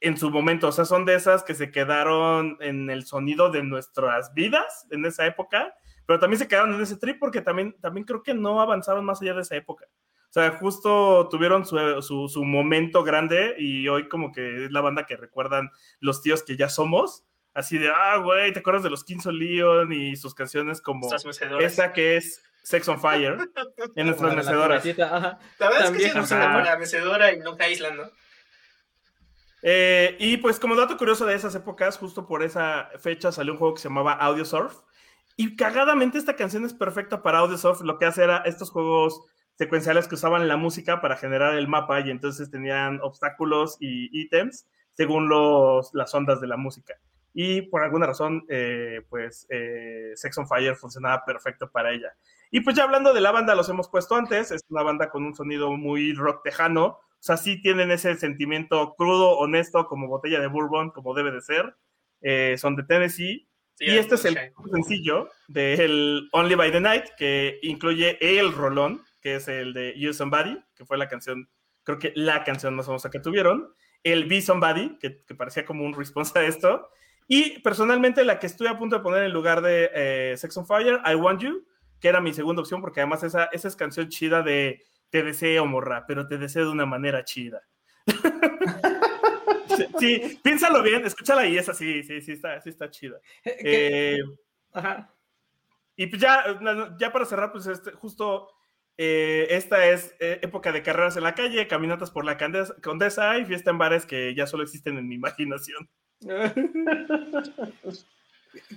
en su momento. O sea, son de esas que se quedaron en el sonido de nuestras vidas en esa época, pero también se quedaron en ese trip porque también, también creo que no avanzaron más allá de esa época. O sea, justo tuvieron su, su, su momento grande y hoy como que es la banda que recuerdan los tíos que ya somos. Así de, ah, güey, ¿te acuerdas de los Kings of Leon y sus canciones como esta que es Sex on Fire *laughs* en nuestras la mecedoras? ajá. La verdad También, es que sí, ajá. para la mecedora y Long Island, ¿no? Eh, y pues como dato curioso de esas épocas, justo por esa fecha salió un juego que se llamaba Audio Surf. Y cagadamente esta canción es perfecta para Audio Surf. Lo que hace era estos juegos secuenciales que usaban la música para generar el mapa y entonces tenían obstáculos y ítems según los, las ondas de la música. Y por alguna razón, eh, pues eh, Sex on Fire funcionaba perfecto para ella. Y pues ya hablando de la banda, los hemos puesto antes, es una banda con un sonido muy rock tejano, o sea, sí tienen ese sentimiento crudo, honesto, como botella de bourbon, como debe de ser. Eh, son de Tennessee. Sí, y este es el sencillo del Only by the Night, que incluye el rolón, que es el de You Somebody, que fue la canción, creo que la canción más famosa que tuvieron. El Be Somebody, que, que parecía como un response a esto. Y personalmente la que estoy a punto de poner en lugar de eh, Sex on Fire, I Want You, que era mi segunda opción, porque además esa, esa es canción chida de te deseo, morra, pero te deseo de una manera chida. *laughs* sí, sí, piénsalo bien, escúchala y es así, sí, sí está, sí está chida. *laughs* Eh, Ajá. y pues ya, ya para cerrar, pues este, justo eh, esta es eh, época de carreras en la calle, caminatas por la Condesa y fiesta en bares que ya solo existen en mi imaginación.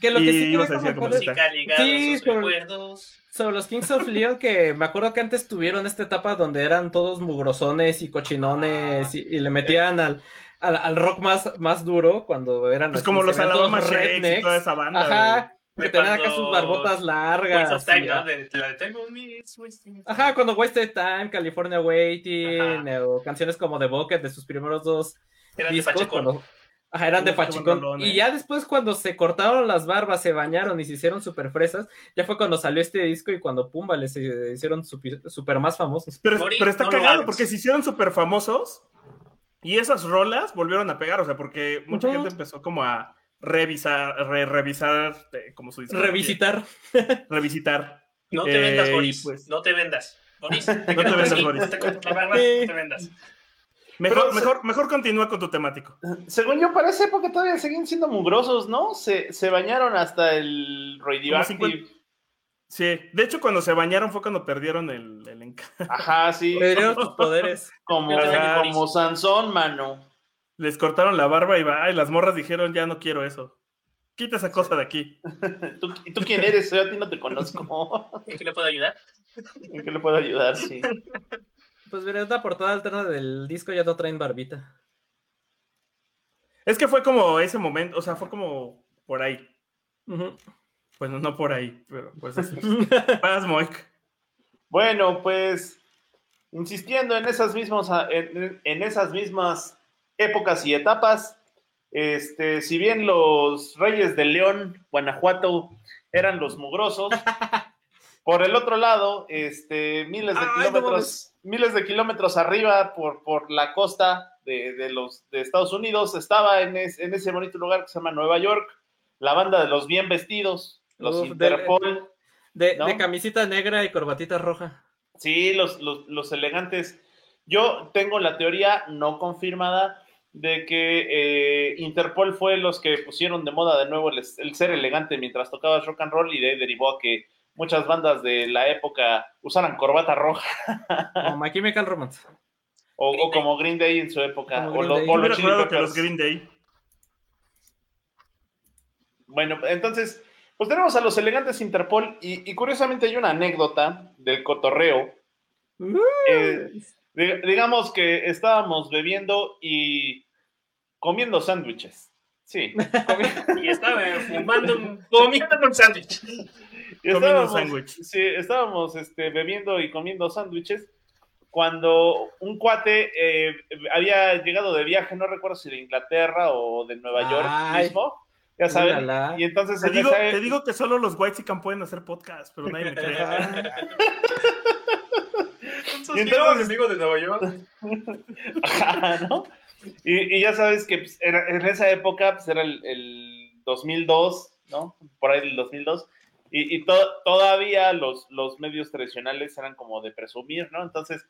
Que lo que sí quiero a decir como comentar es- Música ligada Sí, por- recuerdos. sobre los Kings of Leon, que me acuerdo que antes tuvieron esta etapa donde eran todos mugrosones y cochinones y, y le metían al, al, al rock más, más duro cuando eran Pues así, como los Alabama Shakes y rednecks. toda esa banda. Ajá, que De tenían acá cuando- sus barbotas Waste largas. of Time, y- ¿no? De, la de Time on Me, it's wasting Ajá, cuando Wasted Time, California Waiting, Ajá. o canciones como The Bucket de sus primeros dos Eran de discos. Pachecón. cuando- Ajá, eran de Pachicón. Y ya después, cuando se cortaron las barbas, se bañaron y se hicieron super fresas, ya fue cuando salió este disco y cuando Pumba les hicieron super, super más famosos. Pero, Morir, pero está no cagado porque se hicieron súper famosos y esas rolas volvieron a pegar, o sea, porque mucha gente empezó como a revisar, re- revisar, eh, como su discografía, Revisitar. Revisitar. *laughs* No te Eh, vendas, y Boris. pues- No te vendas. Boris, *laughs* te No te vendas, Boris. No te no vendas. Mejor, Pero- mejor, mejor continúa con tu temático. Según yo, para esa época todavía seguían siendo mugrosos, ¿no? Se, se bañaron hasta el radioactive. 50. Sí, de hecho cuando se bañaron fue cuando perdieron el, el encanto. Ajá, sí. *laughs* Perdieron tus poderes. Como, como Sansón, mano. Les cortaron la barba y, va, y las morras dijeron, ya no quiero eso. Quita esa cosa de aquí. *laughs* ¿Tú, ¿Y tú quién eres? Yo a ti no te conozco. *laughs* ¿En qué le puedo ayudar? ¿En qué le puedo ayudar? Sí. Pues mira, es la portada alterna del disco, ya no traen barbita. Es que fue como ese momento, o sea, fue como por ahí. Bueno, no por ahí, pero pues así. *laughs* Vas, Moik. Bueno, pues insistiendo en esas mismas en, en esas mismas épocas y etapas, este, si bien los Reyes de León, Guanajuato, eran los mugrosos, *laughs* por el otro lado, este, miles de Ay, no kilómetros, miles de kilómetros arriba por, por la costa de, de los de Estados Unidos, estaba en, es- en ese bonito lugar que se llama Nueva York, la banda de los bien vestidos, los Uf, de- Interpol. De, ¿No? de camisita negra y corbatita roja. Sí, los, los, los elegantes. Yo tengo la teoría no confirmada de que eh, Interpol fue los que pusieron de moda de nuevo el, el ser elegante mientras tocabas rock and roll y de ahí derivó a que muchas bandas de la época usaran corbata roja Como My Chemical Romance. o, como Green Day en su época Como o, Day. o los que los Green Day. Bueno, entonces, pues tenemos a los elegantes Interpol y, y curiosamente hay una anécdota del cotorreo. Eh, di- digamos que estábamos bebiendo y comiendo sándwiches. Sí. comi- *laughs* Y estaba fumando, un- comiendo un sándwich. Comiendo estábamos- sándwich. Sí, estábamos este, bebiendo y comiendo sándwiches cuando un cuate eh, había llegado de viaje, no recuerdo si de Inglaterra o de Nueva York mismo, ya saben. Y entonces Te en digo, esa- te digo que solo los White pueden hacer podcast, pero nadie me cree. *laughs* Y entonces- amigo de Nueva York. *laughs* Ajá, ¿no? Y, y ya sabes que pues, era- en esa época pues, era el, el 2002, ¿no? Por ahí el 2002. Y, y to- todavía los, los medios tradicionales eran como de presumir, ¿no? Entonces,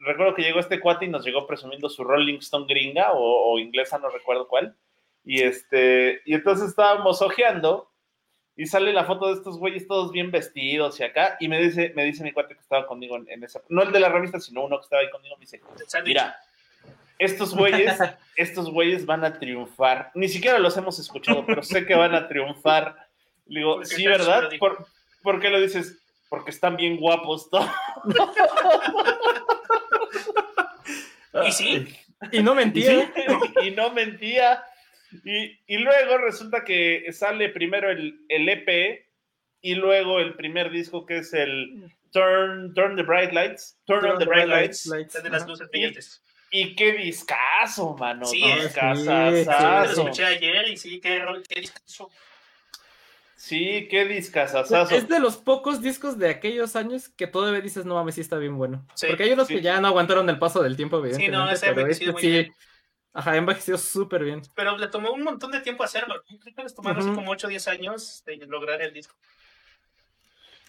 recuerdo que llegó este cuate y nos llegó presumiendo su Rolling Stone gringa o, o inglesa, no recuerdo cuál. Y, este, y entonces estábamos ojeando y sale la foto de estos güeyes todos bien vestidos y acá. Y me dice, me dice mi cuate que estaba conmigo en, en esa, no el de la revista, sino uno que estaba ahí conmigo, me dice, Mira, estos güeyes, *laughs* estos güeyes van a triunfar. Ni siquiera los hemos escuchado, pero sé que van a triunfar. Le digo, Porque sí, ¿verdad? ¿Por, por qué lo dices? Porque están bien guapos todos. *laughs* Y sí, Y no *laughs* Y, mentía. sí, y no mentía. Y, y luego resulta que sale primero el, el EP y luego el primer disco que es el Turn, Turn the Bright Lights. Turn, on the Bright Lights. están de las luces brillantes. Y qué discazo, mano. Sí, qué sí, discazazazo. Lo escuché ayer y sí, qué, qué discurso. Sí, qué discazazazo. Es de los pocos discos de aquellos años que todavía dices, no mames, sí está bien bueno. Sí, Porque hay unos sí. que ya no aguantaron el paso del tiempo, evidentemente. no, ese pero este muy sí. bien. Ajá, ha envejecido súper bien. Pero le tomó un montón de tiempo hacerlo. Creo que les tomaron así Ujú. como 8 o 10 años de lograr el disco.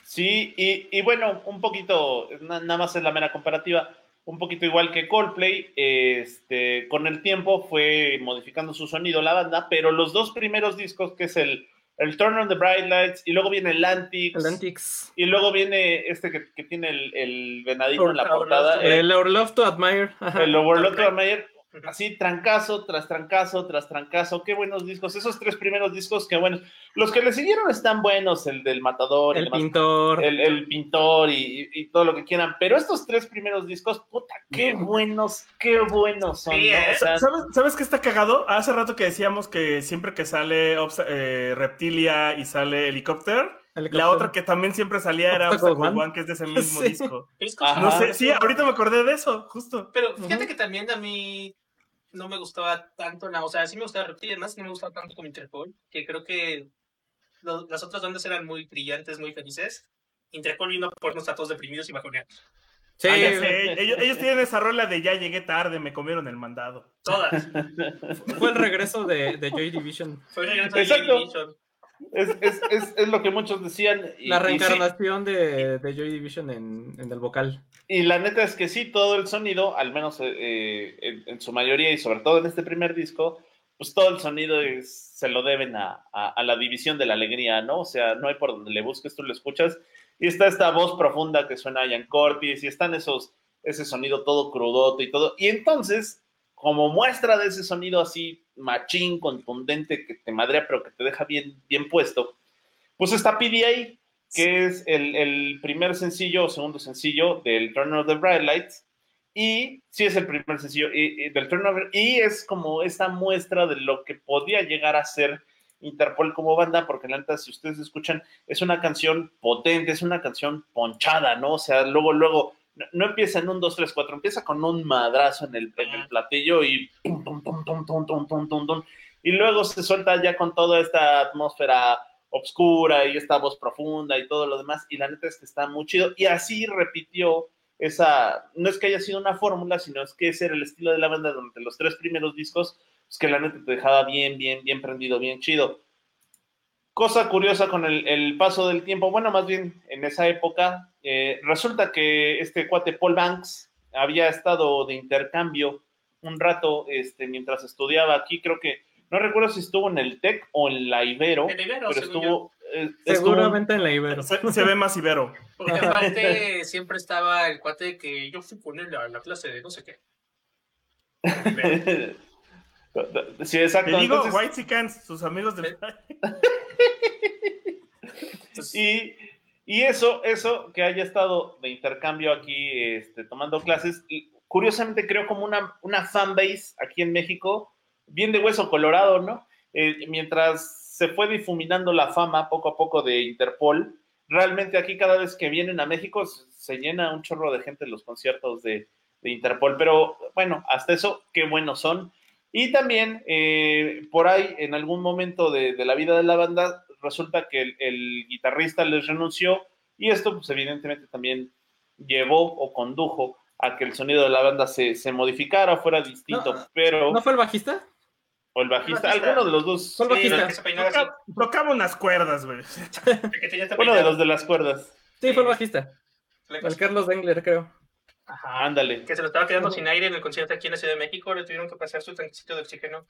Sí, y, y bueno, un poquito, na- nada más es la mera comparativa, un poquito igual que Coldplay, este, con el tiempo fue modificando su sonido la banda, pero los dos primeros discos, que es el, el Turn on the Bright Lights, y luego viene el Antics, El Antics. y luego viene este que, que tiene el, el venadito en la portada, Love to- el, El Our Love to Admire. Ajá. el así trancazo tras trancazo tras trancazo, qué buenos discos, esos tres primeros discos, qué buenos, los que le siguieron están buenos, el del Matador, El demás pintor. el, el pintor y, y todo lo que quieran. Pero estos tres primeros discos, puta, qué buenos, qué buenos son. Sí, ¿no? ¿eh? O sea, ¿Sabes, ¿Sabes qué está cagado? Hace rato que decíamos que siempre que sale eh, Reptilia y sale Helicopter, la otra que también siempre salía era Obstacle One. Que es de ese *laughs* mismo Sí. disco. No sé, sí, ahorita me acordé de eso, justo. Pero fíjate que también a mí no me gustaba tanto, la- o sea, sí me gustaba Reptil, además no me gustaba tanto como Interpol, que creo que lo- las otras bandas eran muy brillantes, muy felices. Interpol vino por unos todos deprimidos y bajoneados. Sí, Ah, ellos, ellos tienen esa rola de ya llegué tarde, me comieron el mandado. Todas. *laughs* fue el regreso de, de Joy Division. Fue el regreso de Exacto. Joy Division. Es, es, es, es lo que muchos decían. Y, La sí, reencarnación de, de Joy Division en, en el vocal. Y, la neta es que sí, todo el sonido, al menos eh, eh, en, en su mayoría y sobre todo en este primer disco, pues todo el sonido es- se lo deben a, a- a la división de la alegría, ¿no? O sea, no hay por donde le busques, tú lo escuchas. Y está esta voz profunda que suena a Ian Curtis y están esos, ese sonido todo crudote y todo. Y entonces, como muestra de ese sonido así machín, contundente, que te madrea, pero que te deja bien, bien puesto, pues está PDA, que es el, el primer sencillo o segundo sencillo del Turn of the Bright Lights. Y sí es el primer sencillo y- y del turnover. Y es como esta muestra de lo que podía llegar a ser Interpol como banda, porque la neta, si ustedes escuchan, es una canción potente, es una canción ponchada, ¿no? O sea, luego, luego, no, empieza en un 2, 3, 4, empieza con un madrazo en el, en el platillo y tum, tum, tum, y luego se suelta ya con toda esta atmósfera obscura y esta voz profunda y todo lo demás, y la neta es que está muy chido, y así repitió esa, no es que haya sido una fórmula, sino es que ese era el estilo de la banda durante los tres primeros discos, pues que la neta te dejaba bien, bien, bien prendido, bien chido. Cosa curiosa con el, el paso del tiempo, bueno, más bien en esa época, eh, resulta que este cuate Paul Banks había estado de intercambio un rato este, mientras estudiaba aquí, creo que, no recuerdo si estuvo en el TEC o en la Ibero, En Ibero, pero estuvo... eh, estuvo- Seguramente en la Ibero. Se, se ve más ibero. *laughs* Porque aparte siempre estaba el cuate que yo fui con él a la clase de no sé qué. *laughs* sí, exacto. Te digo, entonces- White Chickens, sus amigos de. *laughs* Y, y eso, eso que haya estado de intercambio aquí este, tomando clases, y curiosamente creo como una, una fanbase aquí en México, bien de hueso colorado, ¿no? Eh, mientras se fue difuminando la fama poco a poco de Interpol, realmente aquí cada vez que vienen a México se, llena un chorro de gente en los conciertos de, de Interpol, pero bueno, hasta eso, qué buenos son. Y también eh, por ahí, en algún momento de la vida de la banda, resulta que el, el guitarrista les renunció y esto pues evidentemente también llevó o condujo a que el sonido de la banda se, se modificara, fuera distinto, No, pero... ¿No fue el bajista? o el bajista, El bajista. alguno de los dos. Fue el Sí, bajista. que se peinaba así, Toca- Tocaba unas cuerdas, güey. *laughs* Uno de los de las cuerdas. Sí, fue el bajista. El Carlos Dengler, creo. Ajá. Ándale. Que se lo estaba quedando sin aire en el concierto aquí en la Ciudad de México, le tuvieron que pasar su tanquecito de oxígeno.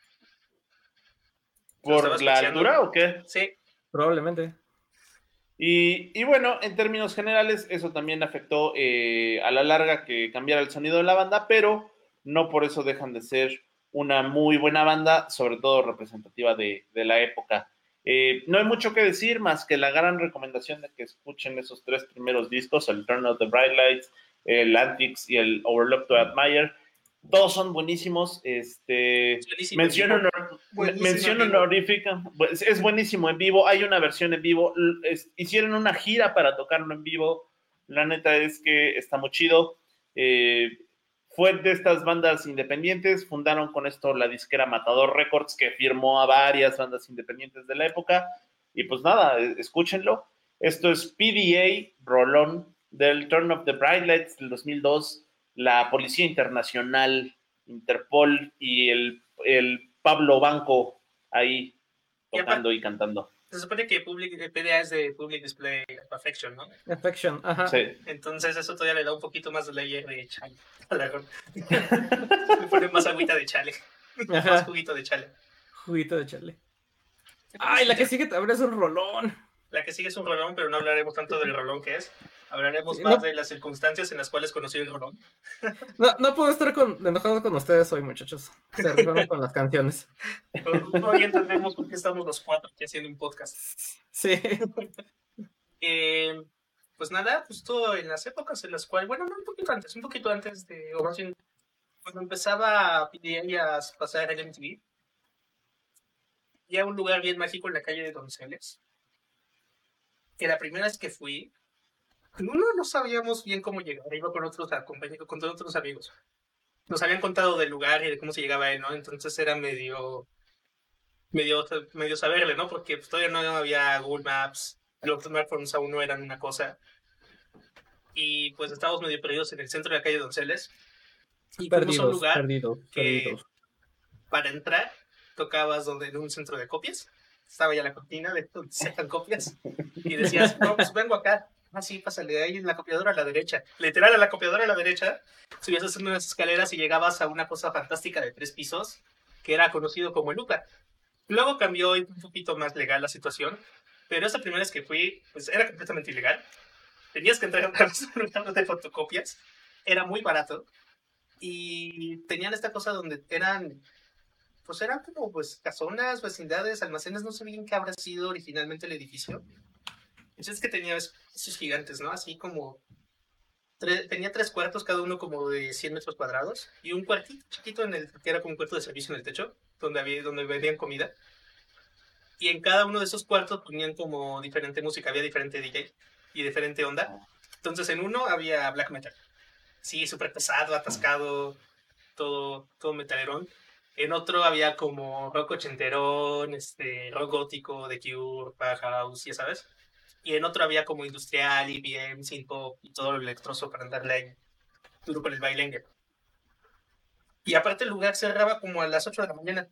¿Por la altura o qué? Sí, Probablemente. Y, y bueno, en términos generales, eso también afectó eh, a la larga que cambiara el sonido de la banda, pero no por eso dejan de ser una muy buena banda, sobre todo representativa de, de la época. Eh, no hay mucho que decir más que la gran recomendación de que escuchen esos tres primeros discos, el Turn of the Bright Lights, el Antics y el Overlook to Admire. Todos son buenísimos. Este, buenísimo. Mención, honor- Buenísimo mención honorífica. Pues, Es buenísimo en vivo. Hay una versión en vivo. Es- hicieron una gira para tocarlo en vivo. La neta es que está muy chido. Eh, fue de estas bandas independientes. Fundaron con esto la disquera Matador Records, que firmó a varias bandas independientes de la época. Y pues nada, eh, escúchenlo. Esto es PDA Rolón del Turn of the Bright Lights del 2002 la Policía Internacional, Interpol y el, el Pablo Banco ahí tocando y cantando. Se supone que public, el PDA es de Public Display Perfection, ¿no? Affection, ajá. Sí. Entonces eso todavía le da un poquito más de layer de chale. *laughs* Le pone más agüita de chale. Más Ajá. juguito de chale. Juguito de chale. Ay, la que sigue también es un rolón. La que sigue es un rolón, pero no hablaremos tanto del rolón que es. Hablaremos más no. de las circunstancias en las cuales conocí el rolón. *laughs* No, no puedo estar con, enojado con ustedes hoy, muchachos. Se rifaron con las canciones. Hoy entendemos por qué estamos los cuatro aquí haciendo un podcast. Sí. Eh, pues nada, pues todo en las épocas en las cuales, bueno, no un poquito antes, un poquito antes de, o más bien, cuando empezaba a pedir a pasar el MTV, y a un lugar bien mágico en la calle de Donceles, que la primera vez que fui, uno no sabíamos bien cómo llegar, iba con otros con otros amigos. Nos habían contado del lugar y de cómo se llegaba ahí, ¿no? Entonces era medio, medio, medio saberle, ¿no? Porque pues, todavía no había Google Maps, los smartphones aún no eran una cosa. Y pues estábamos medio perdidos en el centro de la calle Donceles. Y fuimos a un Perdidos, lugar perdidos, que- perdidos. para entrar, tocabas donde en un centro de copias. Estaba ya la cortina *laughs* se sacan copias. Y decías, no, pues vengo acá. Ah, sí, pásale ahí en la copiadora a la derecha. Literal, a la copiadora a la derecha, subías haciendo unas escaleras y llegabas a una cosa fantástica de tres pisos, que era conocido como el UTA. Luego cambió un poquito más legal la situación, pero esa primera vez que fui, pues era completamente ilegal. Tenías que entrar a programas *laughs* de fotocopias, era muy barato, y tenían esta cosa donde eran, pues eran como pues casonas, vecindades, almacenes, no sé bien qué habrá sido originalmente el edificio. Entonces que tenía esos gigantes, ¿no? Así como tre- tenía tres cuartos, cada uno como de 100 metros cuadrados, y un cuartito chiquito en el que era como un cuarto de servicio en el techo, donde había, donde vendían comida. Y en cada uno de esos cuartos ponían como diferente música, había diferente DJ y diferente onda. Entonces en uno había black metal. Sí, súper pesado, atascado, todo, todo metalerón. En otro había como rock ochenterón, este, rock gótico, de Cure, House, ya sabes. Y en otro había como industrial, IBM, synth pop y todo lo electroso para andarle duro con el bailengue. Y aparte el lugar cerraba como a las 8 de la mañana.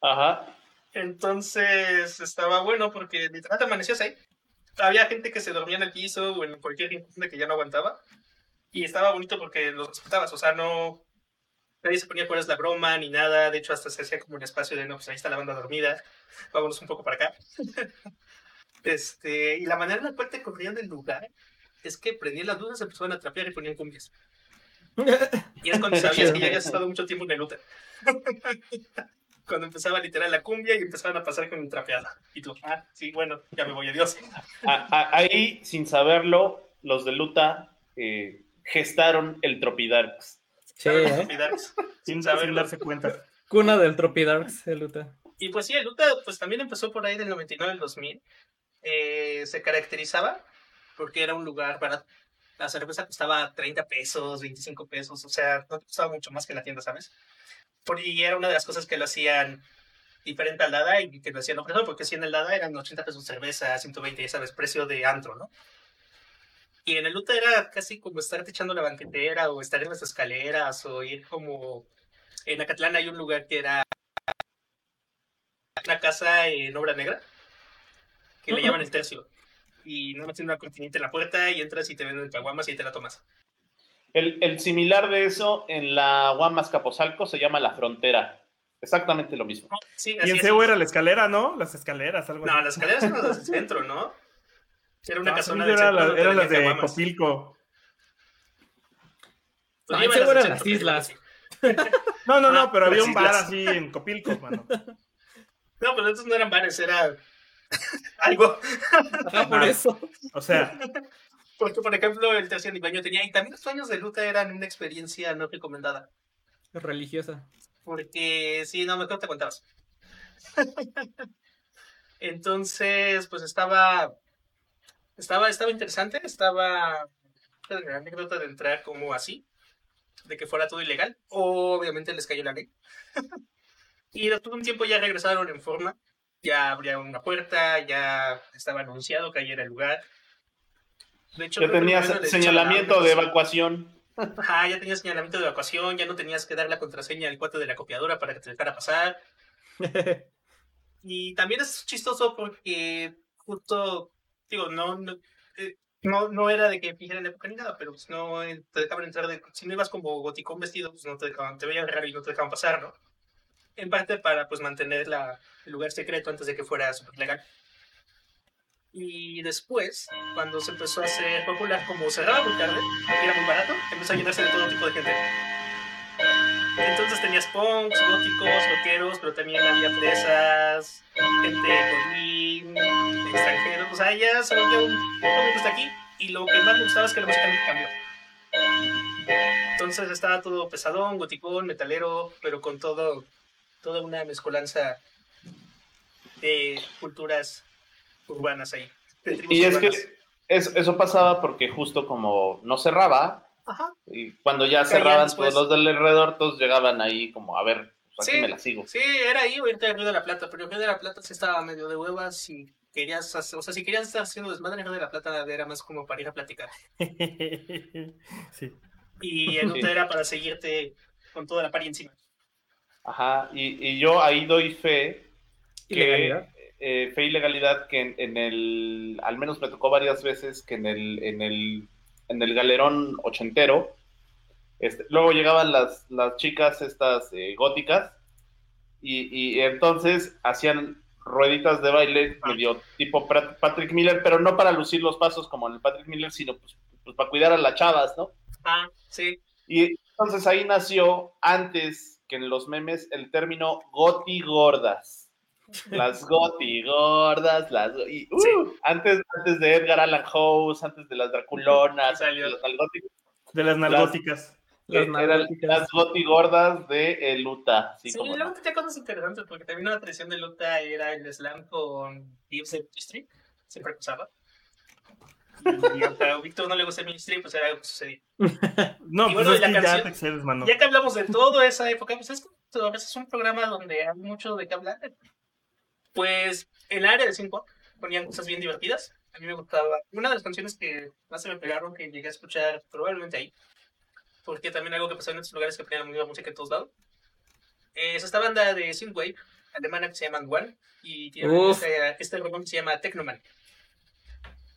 Ajá. Entonces estaba bueno porque literal te amanecías ahí. Había gente que se dormía en el piso o en cualquier rincón que ya no aguantaba. Y estaba bonito porque los respetabas. O sea, no. Nadie se ponía cuál es la broma ni nada. De hecho, hasta se hacía como un espacio de no, pues ahí está la banda dormida. Vámonos un poco para acá. *laughs* este, y la manera en la cual te corrían del lugar es que prendían las luces, empezaban a trapear y ponían cumbias. *laughs* Y es cuando sabías que ya habías estado mucho tiempo en el UTA. *laughs* cuando empezaba literal la cumbia y empezaban a pasar con el trapeado. Y tú, ah, sí, bueno, ya me voy, adiós. Ahí, sin saberlo, los de Luta eh, gestaron el Tropidarks. Sí, ¿eh? Olvidarse. Sin, saberlo. darse cuenta. Cuna del Tropidarks, el Uta. Y pues sí, el UTA pues también empezó por ahí del 99 al 2000. Eh, se caracterizaba porque era un lugar barato. La cerveza costaba 30 pesos, 25 pesos, o sea, no te costaba mucho más que en la tienda, ¿sabes? Por, y era una de las cosas que lo hacían diferente al Dada y que lo hacían opresor, porque si en el Dada eran 80 pesos cerveza, 120, ya sabes, precio de antro, ¿no? Y en el UTA era casi como estar echando la banquetera o estar en las escaleras o ir como... En Acatlán hay un lugar que era una casa en obra negra que le llaman el tercio. Y no tiene una cortinita en la puerta y entras y te venden caguamas y te la tomas. El, el similar de eso en la Guamas Capozalco se llama La Frontera. Exactamente lo mismo. Sí, Y en. CEU era la escalera, ¿no? Las escaleras, algo No, así. las escaleras eran las del *laughs* centro, ¿no? Era una No, casona yo era la- eran las de. Copilco. Pues centro, las islas. No, no, no, Ah, pero había un bar así en Copilco, *laughs* mano. No, pero estos no eran bares, era algo. *laughs* Ah, por eso. O sea, Porque, por ejemplo, el tercio ni baño tenía. Y también los sueños de Luta eran una experiencia no recomendada. Religiosa. Porque, sí, no, mejor te contabas. *laughs* Entonces, pues estaba. Estaba, estaba interesante. Estaba. La anécdota de entrar como así. De que fuera todo ilegal. Obviamente les cayó la ley. *laughs* y después de un tiempo ya regresaron en forma. Ya abría una puerta. Ya estaba anunciado que ahí era el lugar. De hecho, Ya les señalamiento de evacuación. Ajá, ya tenías señalamiento de evacuación, ya no tenías que dar la contraseña al cuate de la copiadora para que te dejara pasar. *laughs* Y también es chistoso porque justo, digo, no, no, eh, no, no era de que fijaran época ni nada, pero pues no eh, te dejaban entrar de, si no ibas como goticón vestido, pues no te dejaban, te veían raro y no te dejaban pasar, ¿no? En parte para pues mantener la, el lugar secreto antes de que fuera súper legal. Y después, cuando se empezó a hacer popular, como cerraba muy tarde, era muy barato, empezó a llenarse de todo tipo de gente. Entonces tenías punks, góticos, rockeros, pero también había fresas, gente godín, extranjeros. O sea, ya se volvió un un hasta aquí. Y lo que más me gustaba es que la música nunca cambió. Entonces estaba todo pesadón, goticón, metalero, pero con todo, toda una mezcolanza de culturas urbanas ahí. de Y es urbanas. que es- eso pasaba porque justo como no cerraba, Ajá. y cuando ya Caían cerraban después. todos los del alrededor, todos llegaban ahí como, a ver, pues aquí Sí. me la sigo. Sí, era ahí o irte a Río de la Plata, pero Río de la Plata sí estaba medio de huevas si querías, hacer- o sea, si querías estar haciendo desmadre en Río de la Plata era más como para ir a platicar. *laughs* sí. Y el Sí. UTA era para seguirte con toda la pari encima. Ajá, y, y yo ahí doy fe que eh, fe y legalidad que en, en el, al menos me tocó varias veces que en el, en el, en el galerón ochentero, este, luego llegaban las, las chicas estas eh, góticas Y, y entonces hacían rueditas de baile medio tipo Pat- Patrick Miller, pero no para lucir los pasos como en el Patrick Miller, sino pues, pues para cuidar a las chavas, ¿no? Ah, sí. Y entonces ahí nació antes que en los memes el término goti gordas. Las goti gordas, las y, uh, Sí. antes, antes de Edgar Allan Poe, antes de las Draculonas, Sí, antes de las nalgóticas, De las narcóticas. Las eh, las goti gordas de el Utah. así Sí, como luego tenía cosas interesantes porque también una tradición de luta era el slam con Gibbs de Street. Siempre pasaba. Y aunque a Víctor no le gusta el Ministry, pues era algo que sucedía. *laughs* No, Y pues bueno, es y la que ya te excedes, mano. Ya que hablamos de toda esa época, pues es que a veces es un programa donde hay mucho de qué hablar. Pues en el área de synth ponían cosas bien divertidas. A mí me gustaba. Una de las canciones que más se me pegaron, que llegué a escuchar probablemente ahí, porque también algo que pasaba en estos lugares que ponían la misma música en todos lados, es esta banda de synthwave alemana que se llama One y tiene este, este que se llama Technoman.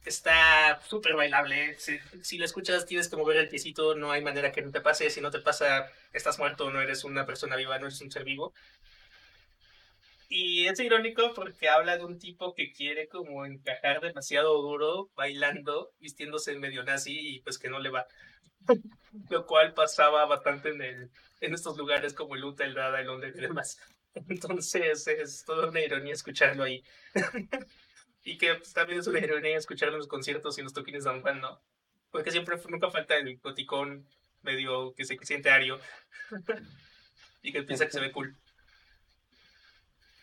Está súper bailable. Si, si lo escuchas, tienes que mover el piecito. No hay manera que no te pase. Si no te pasa, estás muerto. No eres una persona viva, no eres un ser vivo. Y es irónico porque habla de un tipo que quiere como encajar demasiado duro bailando, vistiéndose medio nazi y pues que no le va. Lo cual pasaba bastante en, el, en estos lugares como el Utah, el Dada, el Londres y demás. Entonces es toda una ironía escucharlo ahí. y que pues, también es una ironía escucharlo en los conciertos y en los toquines de Juan, ¿no? Porque siempre nunca falta el goticón medio que se siente ario y que piensa que se ve cool.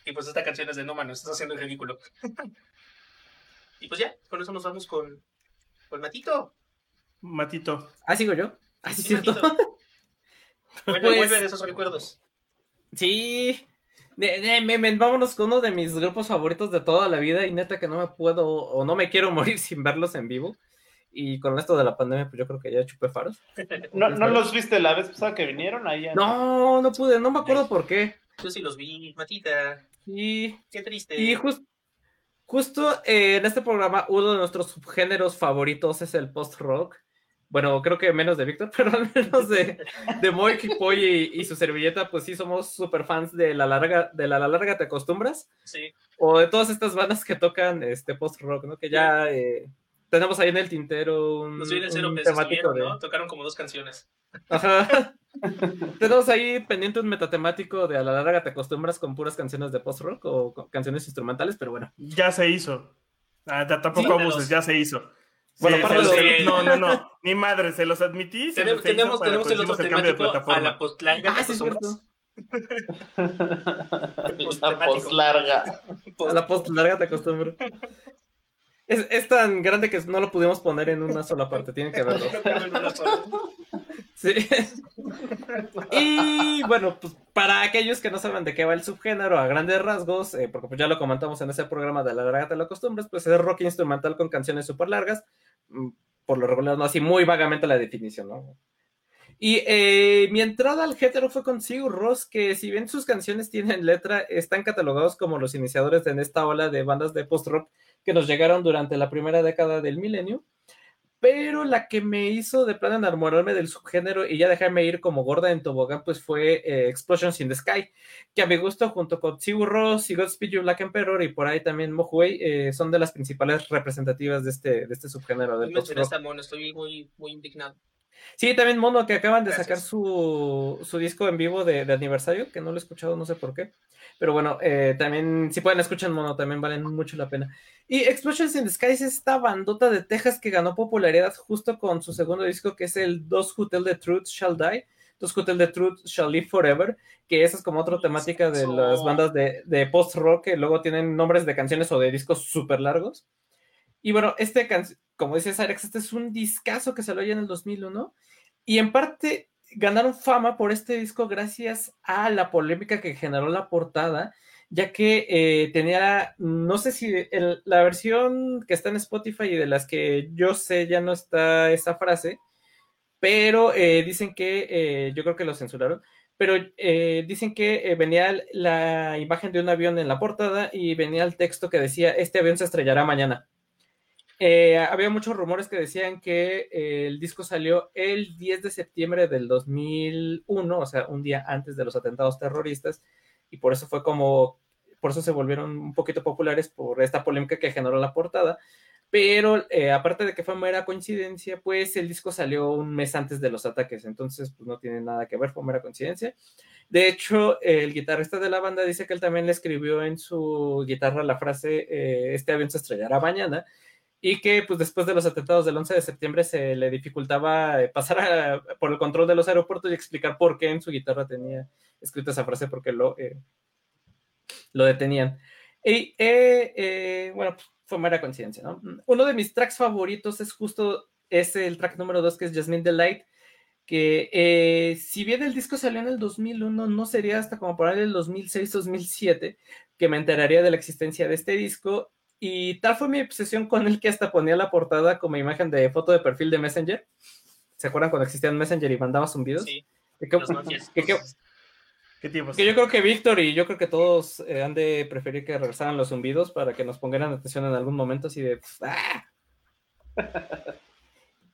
Y pues esta canción es de no, mano, estás haciendo el ridículo. *laughs* y pues ya, con eso nos vamos con, con Matito. Matito. Ah, sigo yo. Ah, sí, Sí, cierto. *laughs* Bueno, Pues- vuelve de esos recuerdos. Sí. De- de- me- me- vámonos con uno de mis grupos favoritos de toda la vida y neta que no me puedo o no me quiero *laughs* morir sin verlos en vivo. Y con esto de la pandemia, pues yo creo que ya chupé faros. ¿No, ¿No los viste la vez pasada que vinieron ahí? en- No, no pude, no me acuerdo por qué. Yo sí los vi, Matita. Y, Qué triste. y jus- justo eh, en este programa, uno de nuestros subgéneros favoritos es el post-rock. Bueno, creo que menos de Víctor, *laughs* pero al menos de, de Moik y Poy y, y su servilleta, pues sí somos súper fans de la larga, de la, la larga te acostumbras. Sí. o de todas estas bandas que tocan este post-rock, ¿no? Que ya eh, tenemos ahí en el tintero un, Los vi en el cero un pesos temático también, de... ¿no? Tocaron como dos canciones. Ajá. *laughs* tenemos ahí pendiente un metatemático de a la larga te acostumbras con puras canciones de post-rock o con canciones instrumentales, pero bueno. Ya se hizo. Ah, tampoco Sí, abuses, los- ya se hizo. Bueno, Sí, aparte se No, no, no. Ni madre, se los admití. se Tenemos, tenemos, el cuando otro cambio de temático a la postlanga. Ah, sí. *laughs* La post larga. A la post larga te acostumbro. Es, es tan grande que no lo pudimos poner en una sola parte, tienen que verlo. *laughs* Sí. Y bueno, pues para aquellos que no saben de qué va el subgénero a grandes rasgos, eh, porque pues ya lo comentamos en ese programa de la larga te lo acostumbras, pues es rock instrumental con canciones súper largas, mm, por lo regular no así muy vagamente la definición, ¿no? Y eh, mi entrada al género fue con Sigur Ross, que si bien sus canciones tienen letra, están catalogados como los iniciadores en esta ola de bandas de post-rock que nos llegaron durante la primera década del milenio pero la que me hizo de plano enamorarme del subgénero y ya dejarme ir como gorda en tobogán, pues fue eh, Explosions in the Sky, que a mi gusto, junto con Sigur Rós y Godspeed You Black Emperor y por ahí también Mohuey, eh, son de las principales representativas de este, de este subgénero del Me mencionaste post-rock. a Mono, estoy muy, muy indignado. Sí, también Mono, que acaban de Gracias. sacar su, su disco en vivo de, de aniversario, que no lo he escuchado, no sé por qué. Pero bueno, eh, también, si pueden escuchar Mono, también valen mucho la pena. Y Explosions in the Sky es esta bandota de Texas que ganó popularidad justo con su segundo disco, que es el Dos Who Tell the Truth Shall Die. Dos Who Tell the Truth Shall Live Forever, que esa es como otra temática de las bandas de, de post-rock que luego tienen nombres de canciones o de discos súper largos. Y bueno, este, can- como dice Cyrex, este es un discazo que salió ya en el 2001. Y en parte ganaron fama por este disco gracias a la polémica que generó la portada, ya que eh, tenía, no sé si la versión que está en Spotify y de las que yo sé ya no está esa frase, pero eh, dicen que, eh, yo creo que lo censuraron, pero dicen que venía la imagen de un avión en la portada y venía el texto que decía, este avión se estrellará mañana. Eh, había muchos rumores que decían que eh, el disco salió el 10 de septiembre del 2001, o sea, un día antes de los atentados terroristas, y por eso fue como, por eso se volvieron un poquito populares por esta polémica que generó la portada. Pero eh, aparte de que fue mera coincidencia, pues el disco salió un mes antes de los ataques, entonces pues no tiene nada que ver, fue mera coincidencia. De hecho, el guitarrista de la banda dice que él también le escribió en su guitarra la frase, este avión se estrellará mañana, y que pues después de los atentados del 11 de septiembre se le dificultaba eh, pasar a- por el control de los aeropuertos y explicar por qué en su guitarra tenía escrita esa frase, porque lo, eh, lo detenían. Y eh, eh, bueno, pues, fue mera coincidencia, ¿no? Uno de mis tracks favoritos es justo ese, el track número 2, que es Jasmine Delight, que eh, si bien el disco salió en el 2001, no sería hasta como por ahí el 2006-2007 que me enteraría de la existencia de este disco. Y tal fue mi obsesión con él que hasta ponía la portada como imagen de foto de perfil de Messenger. ¿Se acuerdan cuando existían Messenger y mandaba zumbidos? Sí, ¿Qué tiempos? que yo creo que Víctor y yo creo que todos eh, han de preferir que regresaran los zumbidos para que nos pongan atención en algún momento así de... ¡ah! *laughs*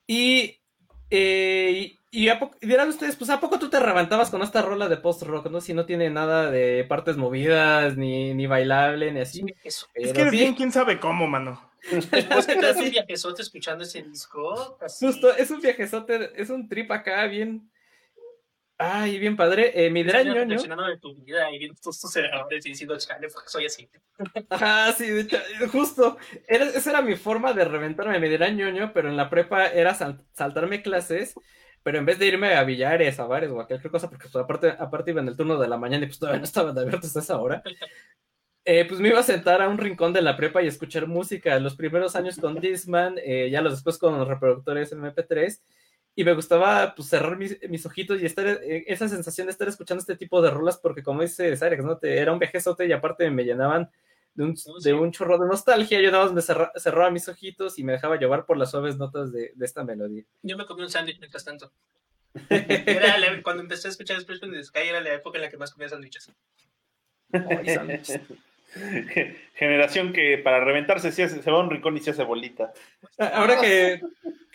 Y, eh, y, y a poco, y dirán ustedes, pues ¿a poco tú te reventabas con esta rola de post-rock, no? Si no tiene nada de partes movidas, ni, ni bailable, ni así. Eso. Es que sí, bien, quién sabe cómo, mano. Después que *laughs* te das un Sí. viajezote escuchando ese disco, así, Justo, es un viajezote, es un trip acá bien... Ay, bien padre. Eh, mi gran ñoño... reflexionando de tu vida y viendo tus errores y diciendo, chale, porque soy así. Ajá, sí, de hecho, justo. Era- esa era mi forma de reventarme. Me dirán ñoño, pero en la prepa era sal- saltarme clases, pero en vez de irme a billares, a bares o a cualquier cosa, porque pues, aparte, aparte iba en el turno de la mañana y pues todavía no estaban abiertos a esa hora, *laughs* eh, pues me iba a sentar a un rincón de la prepa y escuchar música. Los primeros años con Disman, eh, ya los después con los reproductores MP3. Y me gustaba pues, cerrar mis, mis ojitos y estar eh, esa sensación de estar escuchando este tipo de rolas, porque como dice Sarex, ¿no? Te- era un viajezote y aparte me llenaban de un, sí. de un chorro de nostalgia. Yo nada más me cerra- cerraba mis ojitos y me dejaba llevar por las suaves notas de, de esta melodía. Yo me comí un sándwich mientras tanto. *laughs* Era la- cuando empecé a escuchar Expression in the Sky era la época en la que más comía sándwiches. *laughs* Generación que para reventarse se, hace- se va a un rincón y se hace bolita. Ahora que,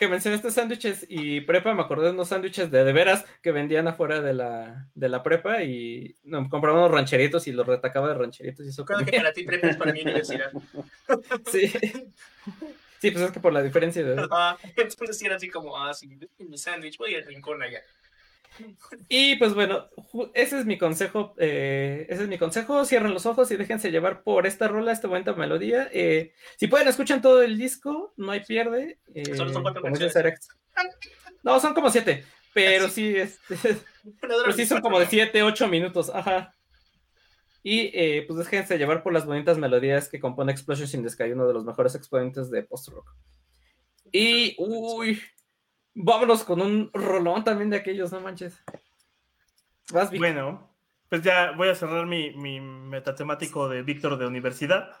que mencionaste sándwiches y prepa, me acordé de unos sándwiches de de veras que vendían afuera de la, de la prepa y no, compraba unos rancheritos y los retacaba de rancheritos y eso Recuerdo que para ti prepa es para mi universidad. *laughs* Sí. sí, pues es que por la diferencia de... Ah, entonces era así como, ah, sí, mi sándwich, voy al rincón allá. Y pues bueno, ese es mi consejo. eh, ese es mi consejo. Cierren los ojos y déjense llevar por esta rola, esta bonita melodía. Eh, si pueden, escuchan todo el disco, no hay pierde. eh, Solo son cuatro canciones. No, son como siete. Pero sí, este, *laughs* *laughs* Una dura pero sí son como de siete, ocho minutos. Ajá. Y eh, pues déjense llevar por las bonitas melodías que compone Explosions in the Sky, uno de los mejores exponentes de post-rock. Y, uy, vámonos con un rolón también de aquellos, no manches. Vas. Bueno, pues ya voy a cerrar mi, mi metatemático de Víctor de universidad.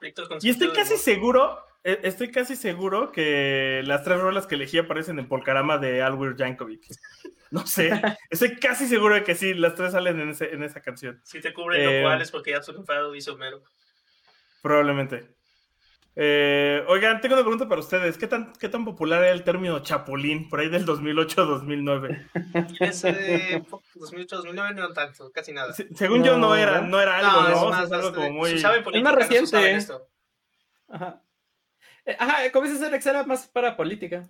Víctor con Y estoy de casi seguro, eh, estoy casi seguro que las tres rolas que elegí aparecen en Polkarama de Alwir Jankovic. No sé, *laughs* estoy casi seguro de que sí, las tres salen en, ese- en esa canción. Si te cubren Eh, lo cual es porque ya su enfado dice Homero. Probablemente. Eh, oigan, tengo una pregunta para ustedes. ¿Qué tan, ¿Qué tan popular era el término chapulín por ahí del 2008-2009? Y *laughs* ese 2008-2009 no tanto, casi nada. Se- Según yo no No, era, ¿no? no era algo, ¿no? es O sea, más, es algo más, como eh, muy... se sabe política, más no reciente. esto. Ajá. Eh, Ajá, como dices, Alex, era más para política.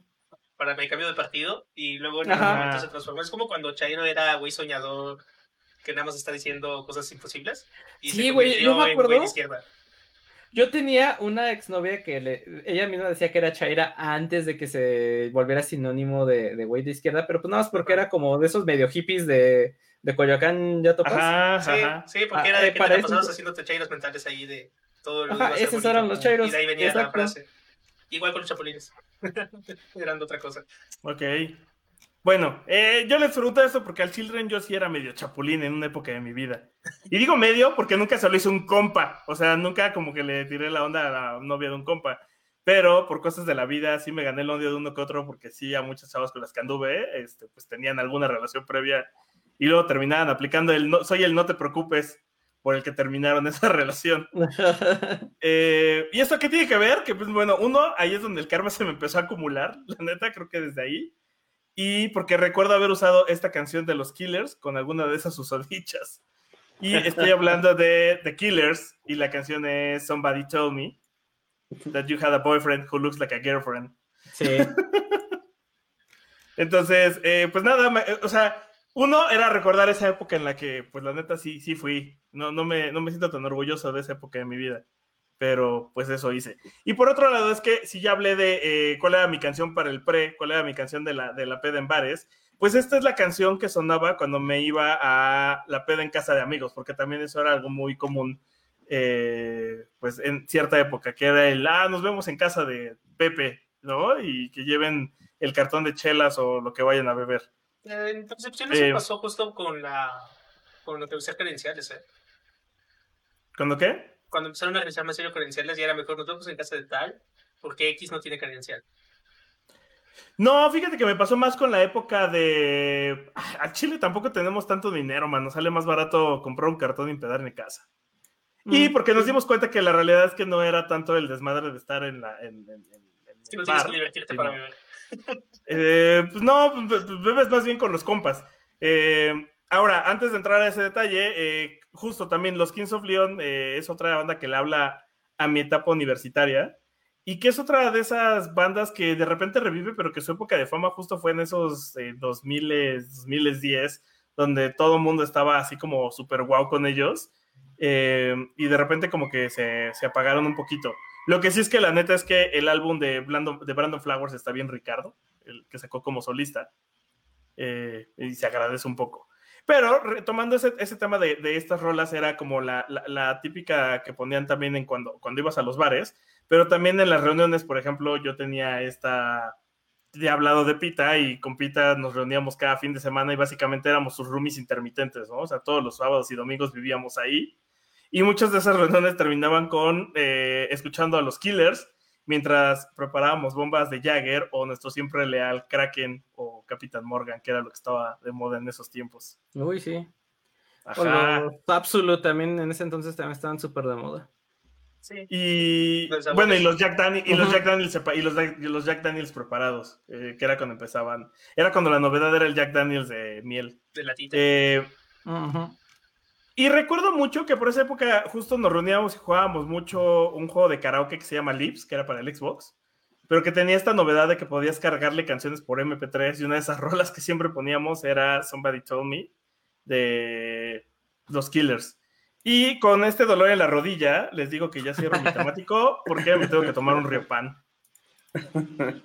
Para mi cambio de partido y luego en Ajá. algún momento se transformó. Es como cuando Chairo era güey soñador que nada más está diciendo cosas imposibles. Y Sí, se güey, convirtió yo me acuerdo. Yo tenía una exnovia que le, ella misma decía que era Chaira antes de que se volviera sinónimo de, de güey de izquierda, pero pues nada más porque era como de esos medio hippies de, de Coyoacán, ¿ya topas? Ajá, Sí, ajá. sí, porque Ah, era eh, de que te para la eso- pasabas haciéndote chairos mentales ahí de todo lo Ajá, esos bonito. eran los chairos, Y de ahí venía la frase. Igual con los chapulines. *laughs* Eran de otra cosa. Ok. Bueno, eh, yo les pregunto eso porque al Children yo sí era medio chapulín en una época de mi vida. Y digo medio porque nunca se lo hizo un compa. O sea, nunca como que le tiré la onda a la novia de un compa. Pero por cosas de la vida sí me gané el odio de uno que otro porque sí a muchas chavas con las que anduve, este, pues tenían alguna relación previa y luego terminaban aplicando el no, soy el no te preocupes por el que terminaron *laughs* esa relación. *laughs* Eh, ¿Y esto qué tiene que ver? Que, pues, bueno, uno, ahí es donde el karma se me empezó a acumular, la neta, creo que desde ahí. Y porque recuerdo haber usado esta canción de los Killers con alguna de esas *laughs* susodichas. Y estoy *laughs* hablando de The Killers y la canción es Somebody Told Me that you had a boyfriend who looks like a girlfriend. Sí. *laughs* Entonces, eh, pues nada, me- o sea, uno era recordar esa época en la que, pues la neta sí, sí fui. No, no, me, no me siento tan orgulloso de esa época de mi vida. Pero pues eso hice. Y por otro lado, es que si ya hablé de eh, cuál era mi canción para el pre, cuál era mi canción de la, de la peda en bares, pues esta es la canción que sonaba cuando me iba a la peda en casa de amigos, porque también eso era algo muy común, eh, pues en cierta época, que era el, ah, nos vemos en casa de Pepe, ¿no? Y que lleven el cartón de chelas o lo que vayan a beber. Eh, En Concepción eso Eh, pasó justo con la con lo que usar credenciales, ¿eh? ¿Cuándo qué? Cuando empezaron a revisar más serio credenciales, ya era mejor nos vemos en casa de tal, porque X no tiene credencial. No, fíjate que me pasó más con la época de... Ah, A Chile tampoco tenemos tanto dinero, mano. Sale más barato comprar un cartón y empedar en casa. Y Mm. porque nos dimos cuenta que la realidad es que no era tanto el desmadre de estar en la... En, en- en- que no tienes que divertirte sino- para beber. *laughs* Eh, pues no, pues, pues, bebes más bien con los compas. Eh, ahora, antes de entrar a ese detalle, eh, justo también Los Kings of Leon eh, es otra banda que le habla a mi etapa universitaria y que es otra de esas bandas que de repente revive, pero que su época de fama justo fue en esos eh, 2000, 2010, donde todo el mundo estaba así como súper guau con ellos. eh, y de repente como que se, se apagaron un poquito. Lo que sí es que la neta es que el álbum de, Brandon- de Brandon Flowers está bien Ricardo, el que sacó como solista, eh, y se agradece un poco. Pero retomando ese, ese tema de, de estas rolas, era como la, la- la típica que ponían también en cuando, cuando ibas a los bares, pero también en las reuniones, por ejemplo, yo tenía esta, he hablado de Pita y con Pita nos reuníamos cada fin de semana y básicamente éramos sus roomies intermitentes, ¿no? O sea, todos los sábados y domingos vivíamos ahí. Y muchas de esas reuniones terminaban con eh, escuchando a los Killers mientras preparábamos bombas de Jagger o nuestro siempre leal Kraken o Capitán Morgan, que era lo que estaba de moda en esos tiempos. Uy, sí. O Ajá. los Absolute también en ese entonces también estaban súper de moda. Sí. Y bueno, y los Jack, Dani- y los. Jack Daniels sepa- y los, Jack- y los Jack Daniels preparados, eh, que era cuando empezaban. Era cuando la novedad era el Jack Daniels de miel. De latita. Eh, Ujú. Y recuerdo mucho que por esa época justo nos reuníamos y jugábamos mucho un juego de karaoke que se llama Lips, que era para el Xbox, pero que tenía esta novedad de que podías cargarle canciones por MP3 y una de esas *laughs* rolas que siempre poníamos era Somebody Told Me de los Killers. Y con este dolor en la rodilla, les digo que ya cierro mi *laughs* temático porque me tengo que tomar un Riopan.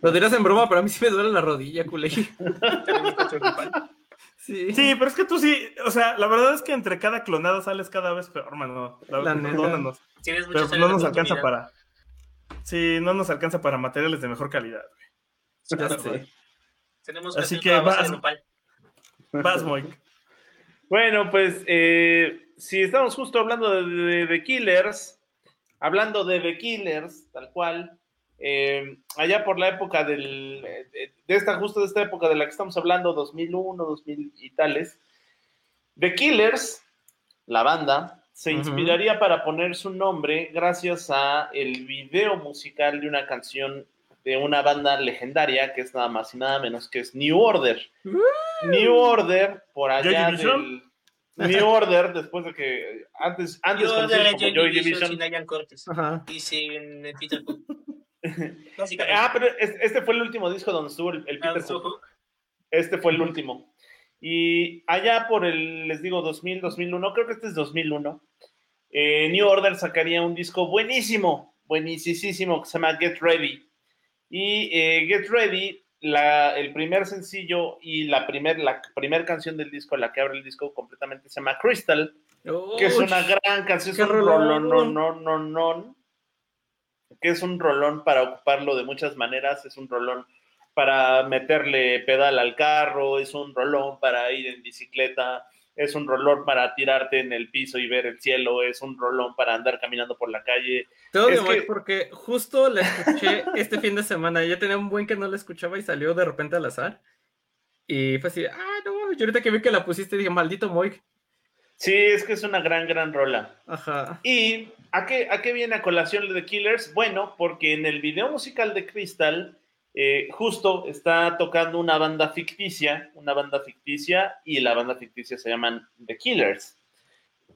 Lo dirás en broma, pero a mí sí me duele la rodilla, culé. *laughs* Sí. Sí, pero es que tú sí, o sea, la verdad es que entre cada clonada sales cada vez peor, mano. La, La perdónanos. Tienes Pero pues no nos alcanza para. Sí, no nos alcanza para materiales de mejor calidad. Ya Claro. sé. Tenemos Así que vas. Vas, Moik. *laughs* Bueno, pues eh, si estamos justo hablando de, de- de Killers, hablando de The Killers, tal cual, eh, allá por la época del, de, de esta, justo de esta época de la que estamos hablando, 2001, 2000 y tales, The Killers, la banda, se inspiraría para poner su nombre gracias a el video musical de una canción de una banda legendaria que es nada más y nada menos que es New Order. New Order, por allá del New Order, después de que antes, antes como Joy Joy Division Division. sin Ian Cortes. Ajá. Y sin eh, Peter. *laughs* Ah, pero es- este fue el último disco donde estuvo el, el Ah, Peter estuvo Hook. Este fue el último. Y allá por el, les digo, 2000, 2001, creo que este es 2001, eh, New Order sacaría un disco buenísimo, buenísimo, que se llama Get Ready. Y eh, Get Ready, la, el primer sencillo y la primera la primer canción del disco, la que abre el disco completamente, se llama Crystal, que es una gran canción, es un rolón, no, no, no, no, que es un rolón para ocuparlo de muchas maneras, es un rolón para meterle pedal al carro, es un rolón para ir en bicicleta, es un rolón para tirarte en el piso y ver el cielo, es un rolón para andar caminando por la calle. Te odio, que- porque justo la escuché *laughs* este fin de semana. Ya tenía un buen que no la escuchaba y salió de repente al azar. Y fue así, ah, no, yo ahorita que vi que la pusiste dije, maldito Moik. Sí, es que es una gran, gran rola. Ajá. ¿Y a qué, a qué viene a colación de Killers? Bueno, porque en el video musical de Crystal, eh, justo está tocando una banda ficticia, una banda ficticia, y la banda ficticia se llaman The Killers.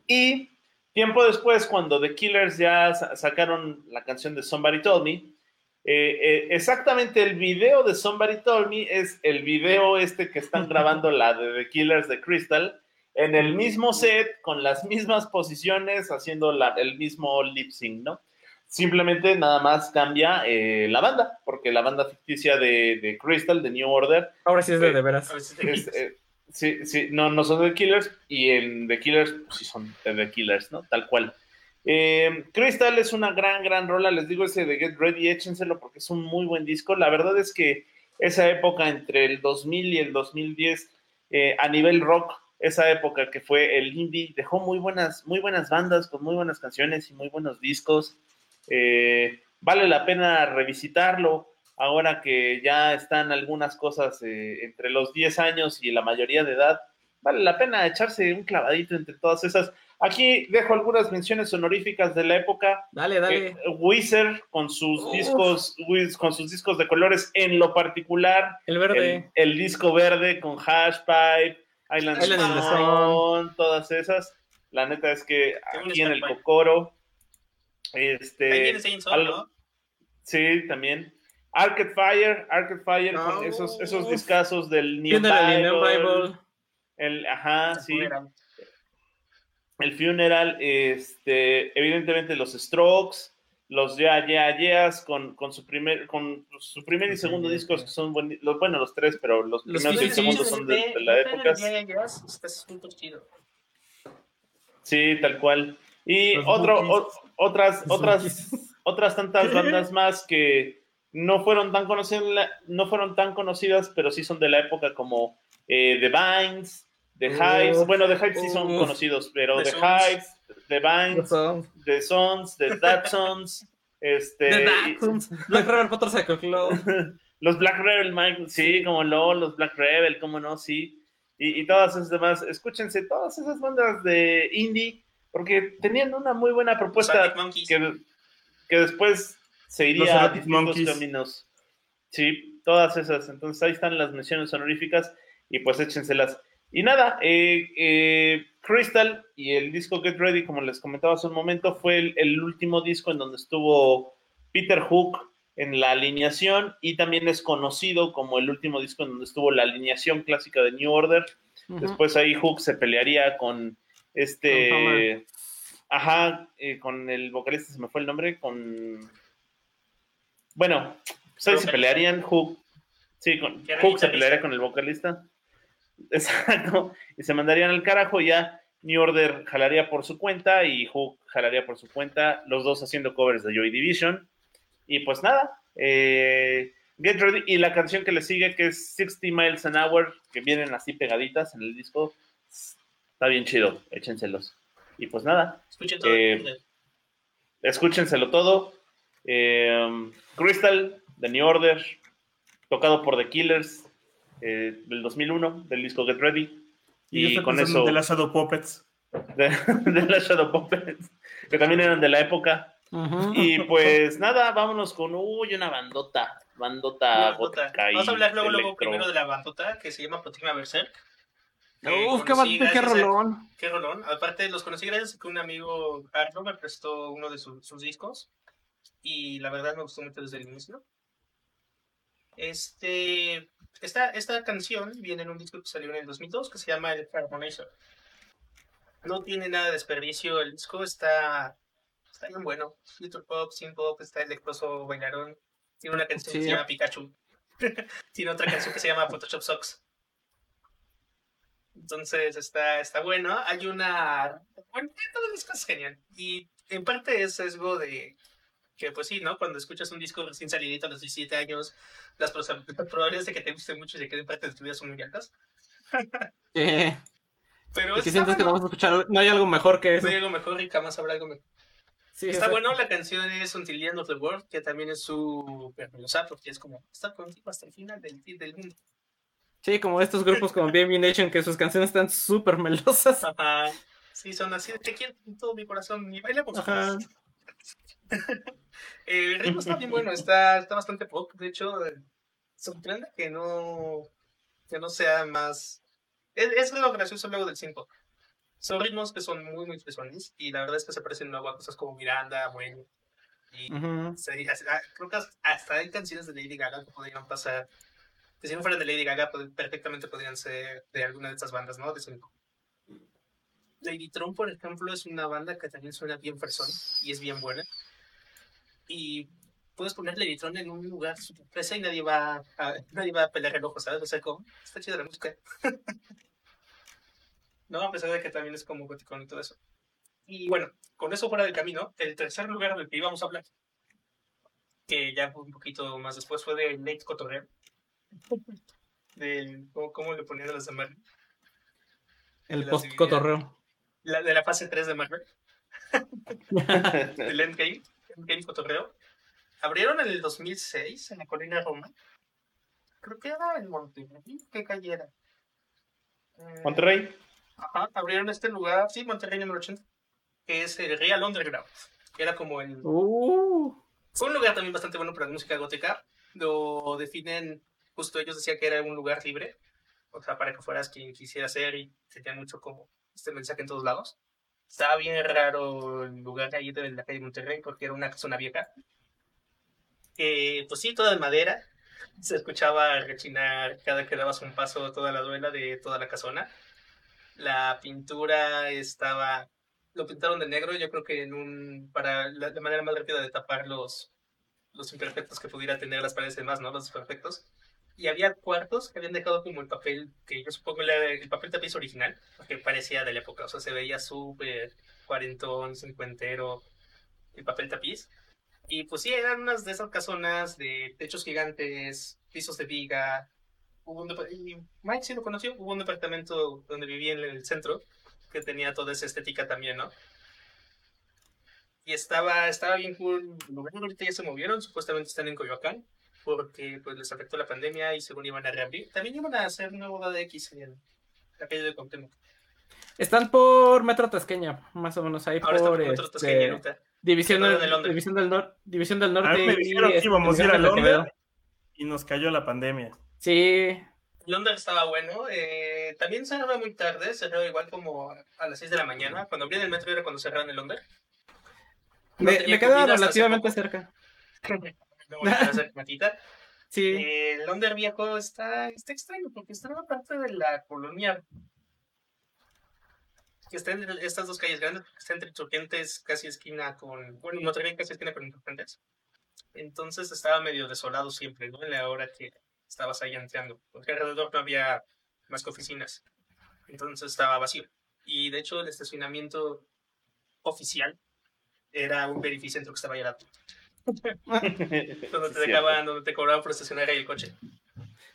Y tiempo después, cuando The Killers ya sa- sacaron la canción de Somebody Told Me, eh, eh, exactamente el video de Somebody Told Me es el video este que están grabando la de The Killers de Crystal en el mismo set, con las mismas posiciones, haciendo la- el mismo lip sync, ¿no? Simplemente nada más cambia eh, la banda, porque la banda ficticia de, de Crystal, de New Order, Ahora sí es de, Eh, de veras. Es, eh, sí, sí, no, no son The Killers, y en The Killers, pues sí son de The Killers, ¿no? Tal cual. Eh, Crystal es una gran, gran rola, les digo ese de Get Ready, échenselo porque es un muy buen disco. La verdad es que esa época entre el 2000 y el 2010, eh, a nivel rock, esa época que fue el indie, dejó muy buenas, muy buenas bandas con muy buenas canciones y muy buenos discos. Eh, vale la pena revisitarlo ahora que ya están algunas cosas eh, entre los 10 años y la mayoría de edad. Vale la pena echarse un clavadito entre todas esas. Aquí dejo algunas menciones honoríficas de la época. Dale, dale. Eh, Weezer con sus Uf. discos, con sus discos de colores, en lo particular, el el, verde. el disco verde con Hashpipe, Island, Island in the Stone, todas esas. La neta es que aquí en el. Cocoro, este, algo- ¿no? sí, también. Arcade Fire, Arcade Fire con esos, esos discazos del Neon Bible, Bible. el, ajá, El sí, funeral. el Funeral, este, evidentemente los Strokes, los Yeah Yeah Yeahs con, con su primer, con su primer y segundo discos que son buen- los, bueno, los tres, pero los Los primeros y el segundo son de, de la época. Ya, ya, ya, estás súper chido. Sí, tal cual. Y Los otro, o- otras, Los otras, otras tantas *laughs* bandas más que no fueron tan conocidas, no fueron tan conocidas, pero sí son de la época como eh, The Vines, The Hives. Bueno, The Hives sí son conocidos, pero The. Hives, The Vines, The Sons, The Datsuns, este, The. Black Rebel Motorcycle Club. *laughs* los Black Rebel, Mike, sí, como no, los Black Rebel, cómo no, sí. Y, y todas esas demás, escúchense todas esas bandas de indie, porque tenían una muy buena propuesta que, que después se Los iría a distintos Monkeys. caminos. Sí, todas esas. Entonces ahí están las menciones honoríficas y pues échenselas. Y nada, eh, eh, Crystal y el disco Get Ready, como les comentaba hace un momento, fue el, el último disco en donde estuvo Peter Hook en la alineación y también es conocido como el último disco en donde estuvo la alineación clásica de New Order. Después ahí Hook se pelearía con este. Ajá, eh, con el vocalista, se me fue el nombre, con. Bueno, se Vocalista. pelearían Hook. Sí, con, Hook se pelearía con el vocalista. *laughs* Exacto. Y se mandarían al carajo. y Ya New Order jalaría por su cuenta y Hook jalaría por su cuenta. Los dos haciendo covers de Joy Division. Y pues nada. eh, Get Ready. Y la canción que le sigue, que es 60 Miles an Hour, que vienen así pegaditas en el disco. Está bien chido. Échenselos. Y pues nada. Escuchen todo. Eh, el- Escúchenselo todo. Eh, Crystal, The New Order, tocado por The Killers, eh, del 2001, del disco Get Ready. Y, yo Y con eso, de las Shadow Puppets. de, de la Shadow Puppets, que también eran de la época. Ujú. Y pues nada, vámonos con, uy, una bandota, bandota bandota. Vamos a hablar luego, luego primero de la bandota que se llama Protima Berserk. Uf, qué, ba- qué a- rolón. Qué rolón. Aparte, los conocí gracias a que un amigo Arno me prestó uno de su- sus discos. Y la verdad me gustó mucho desde el inicio. Este, esta, esta canción viene en un disco que salió en el 2002 que se llama El Harmonizer. No tiene nada de desperdicio. El disco está, está bien bueno. Future Pop, Synth Pop, está electroso bailarón. Tiene una canción que se llama Pikachu. *laughs* tiene otra canción que se llama Photoshop Socks. Entonces está, está bueno. Hay una. Bueno, todo el disco es genial. Y en parte es sesgo de. Que pues sí, ¿no? Cuando escuchas un disco recién salidito a los 17 años, las probabilidades de que te guste mucho y de que en parte de tu vida son muy altas. *laughs* Pero y que está sientes que bueno. vamos a escuchar. No hay algo mejor que eso. No hay algo mejor y jamás habrá algo mejor. Sí, Está exacto. bueno, la canción es Until the End of the World, que también es su melosa, porque es como estar contigo hasta el final del, del mundo. Sí, como estos grupos como BNB Nation, que sus canciones están súper melosas. Ajá. Sí, son así, te quiero con todo mi corazón y bailemos. Ajá. *laughs* El ritmo está bien bueno, *laughs* está, está bastante pop. De hecho, eh, sorprende que no, que no sea más. Es, es lo gracioso luego del 5. Son ritmos que son muy, muy fresones y la verdad es que se parecen luego a cosas como Miranda, Bueno. Y Ujú. se- ah, creo que hasta hay canciones de Lady Gaga que podrían pasar. Que si no fueran de Lady Gaga, perfectamente podrían ser de alguna de estas bandas, ¿no? De ese tipo. Lady Tron, por ejemplo, es una banda que también suena bien fresón y es bien buena. Y puedes poner Lady Tron en un lugar super fresa y nadie va a, nadie va a pelar el ojo, ¿sabes? O sea, como, está chida la música. *laughs* no, a pesar de que también es como goticón y todo eso. Y bueno, con eso fuera del camino, el tercer lugar del que íbamos a hablar, que ya fue un poquito más después, fue de Late Cotorreo. Del, ¿cómo, cómo le ponían a los de Marvel? El Las post cotorreo. La, de la fase 3 de Marvel, *laughs* *laughs* del Endgame, Endgame Cotorreo. Abrieron en el 2006 en la colina Roma. Creo que era en Monterrey. ¿Qué calle era? Eh, Monterrey. Ajá, abrieron este lugar, sí, Monterrey número 80, que es el Real Underground. que Era como el. Uh, Fue un lugar también bastante bueno para la música gótica. Lo definen, justo ellos decían que era un lugar libre, o sea, para que fueras quien quisiera ser y tenían mucho como este mensaje en todos lados. Estaba bien raro el lugar ahí de la calle Monterrey porque era una zona vieja. Eh, pues sí, toda de madera. Se escuchaba rechinar cada que dabas un paso toda la duela de toda la casona. La pintura estaba lo pintaron de negro, yo creo que en un para la, la manera más rápida de tapar los los imperfectos que pudiera tener las paredes y demás, ¿no? Los desperfectos. Y había cuartos que habían dejado como el papel, que yo supongo era el papel tapiz original, que parecía de la época, o sea, se veía súper cuarentón, cincuentero, el papel tapiz. Y pues sí, eran unas de esas casonas de techos gigantes, pisos de viga. Hubo un y Mike sí lo conoció, hubo un departamento donde vivía en el centro que tenía toda esa estética también, ¿no? Y estaba, estaba bien cool. Ahorita ya se movieron, supuestamente están en Coyoacán, porque pues les afectó la pandemia y según iban a reabrir. También iban a hacer nuevo DX en la calle de Cuauhtémoc. están por Metro Tasqueña, más o menos ahí Ahora por por otro este, Tasqueña, ahorita. División, del, en Londres. División, del Nor- División del Norte. A mí me y, dijeron que este, íbamos a ir a Miguel Ángel Londres Quevedo. y nos cayó la pandemia. Sí, Londres estaba bueno. eh, también cerraba muy tarde, cerraba igual como a las 6 de la mañana. Cuando abrían el metro era cuando cerraban el Londres. No me, me queda comida hasta hace relativamente cerca. *laughs* No volví a hacer *laughs* matita. Sí, El Londres viejo está, está extraño porque está en una parte de la colonia que está entre estas dos calles grandes, que está entre Insurgentes, casi esquina con, bueno, no tenía casi esquina con Insurgentes. Entonces estaba medio desolado siempre, ¿no? En la hora que estabas ahí entrando, porque alrededor no había más que oficinas. Entonces estaba vacío. Y de hecho el estacionamiento oficial era un verificentro que estaba ahí al lado, *laughs* donde te Cierto. dejaban, donde te cobraban por estacionar ahí el coche.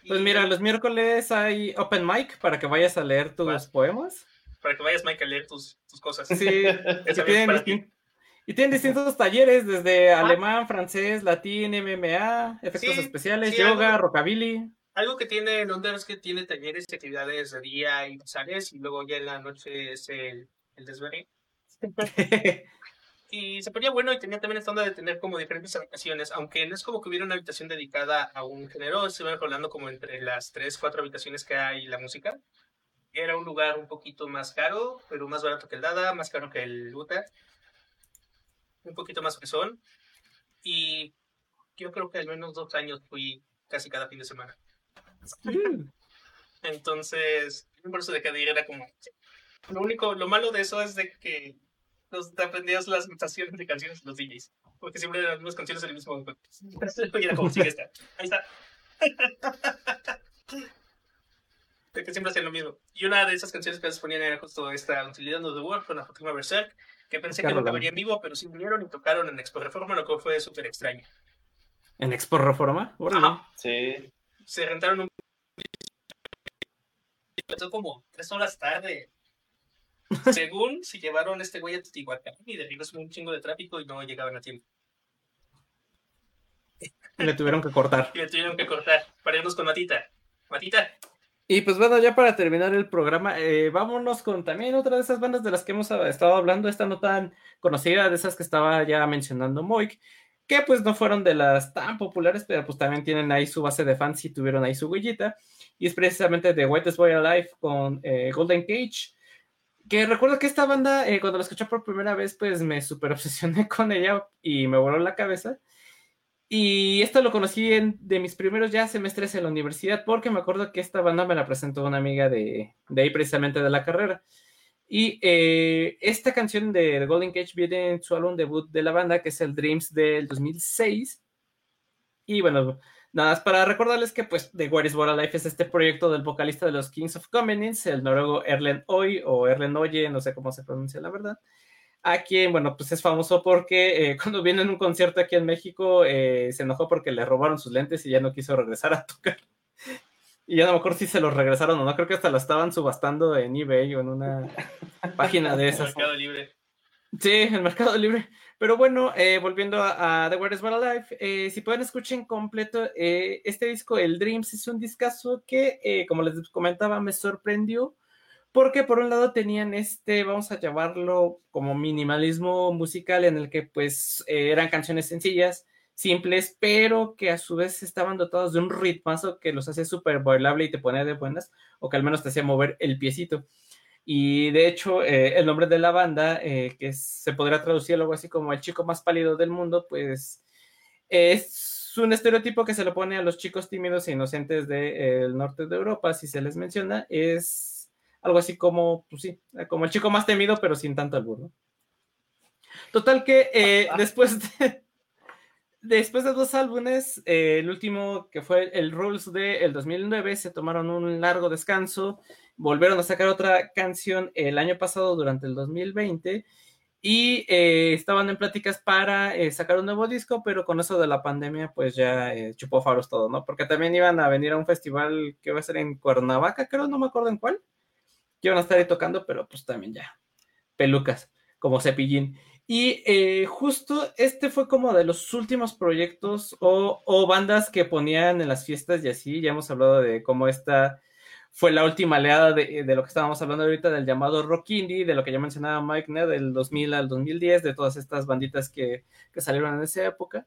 pues mira, los miércoles hay Open Mic para que vayas a leer tus poemas. Para que vayas, Mike, a leer tus, tus cosas. Sí, *laughs* y tienen, para ti. distin- y tienen distintos talleres, desde alemán, francés, latín, MMA, efectos Sí, especiales, sí, yoga, algo- rockabilly. Algo que tiene Londres es que tiene talleres y actividades de día y sales y luego ya en la noche es el, el. *laughs* Y se ponía bueno y tenía también esta onda de tener como diferentes habitaciones, aunque no es como que hubiera una habitación dedicada a un género, se iban rolando como entre las tres, cuatro habitaciones que hay la música. Era un lugar un poquito más caro, pero más barato que el Dada, más caro que el Utah. Un poquito más fresón. Y yo creo que al menos dos años fui casi cada fin de semana. *laughs* Entonces, por eso de día era como... Lo único, lo malo de eso es de que aprendías las notaciones de canciones de los DJs. Porque siempre eran las mismas canciones del mismo momento. *laughs* Y era como, sigue esta. Ahí está. *laughs* De que siempre hacían lo mismo. Y una de esas canciones que les ponían era justo esta Utilidad of the World con la Fatima Berserk, que pensé que Lam. vería en vivo, pero sí vinieron y tocaron en Expo Reforma, lo que fue súper extraño. ¿En Expo Reforma? Ajá. Sí. se rentaron un empezó como tres horas tarde según se llevaron este güey a Teotihuacán y de regreso un chingo de tráfico y no llegaban a tiempo Le tuvieron que cortar. y le tuvieron que cortar para irnos con Matita Matita Y pues bueno, ya para terminar el programa, eh, vámonos con también otra de esas bandas de las que hemos estado hablando, esta no tan conocida, de esas que estaba ya mencionando Moik, que pues no fueron de las tan populares, pero pues también tienen ahí su base de fans y tuvieron ahí su huellita, y es precisamente de Whitest Boy Alive con eh, Golden Cage. Que recuerdo que esta banda, eh, cuando la escuché por primera vez, pues me super obsesioné *laughs* con ella y me voló la cabeza. Y esto lo conocí en, de mis primeros ya semestres en la universidad, porque me acuerdo que esta banda me la presentó una amiga de, de ahí precisamente de la carrera. Y eh, esta canción de The Golden Cage viene en su álbum debut de la banda, que es el Dreams del 2006. Y bueno, nada más para recordarles que pues The What is What Life es este proyecto del vocalista de los Kings of Convenience, el noruego Erlen Oy o Erlen Oye, no sé cómo se pronuncia la verdad. A quien, bueno, pues es famoso porque eh, *laughs* cuando viene en un concierto aquí en México eh, se enojó porque le robaron sus lentes y ya no quiso regresar a tocar. *laughs* Y ya no me acuerdo si se los regresaron o no. Creo que hasta la estaban subastando en eBay o en una *laughs* página de esas. Mercado Libre. Sí, el Mercado Libre. Pero bueno, eh, volviendo a, The Word is What Alive, eh, si pueden escuchar en completo eh, este disco, el Dreams, es un discazo que, eh, como les comentaba, me sorprendió. Porque por un lado tenían este, vamos a llamarlo como minimalismo musical, en el que pues eran canciones sencillas, simples, pero que a su vez estaban dotados de un ritmazo que los hace súper bailable y te ponía de buenas, o que al menos te hacía mover el piecito. Y de hecho, eh, el nombre de la banda, eh, que se podría traducir algo así como el chico más pálido del mundo, pues es un estereotipo que se lo pone a los chicos tímidos e inocentes del de, eh, norte de Europa, si se les menciona, es algo así como, pues sí, como el chico más temido, pero sin tanto albur, ¿no? Total que eh, después de, después de dos álbumes, eh, el último que fue el Rules de el 2009, se tomaron un largo descanso, volvieron a sacar otra canción el año pasado durante el 2020 y eh, estaban en pláticas para eh, sacar un nuevo disco, pero con eso de la pandemia pues ya eh, chupó faros todo, ¿no? Porque también iban a venir a un festival que va a ser en Cuernavaca, creo, no me acuerdo en cuál, que iban a estar ahí tocando, pero pues también ya, pelucas, como cepillín. Y eh, justo este fue como de los últimos proyectos o, o, bandas que ponían en las fiestas y así. Ya hemos hablado de cómo esta fue la última oleada de, de, lo que estábamos hablando ahorita del llamado rock indie, de lo que ya mencionaba Mike, ¿no? del 2000 al 2010, de todas estas banditas que, que salieron en esa época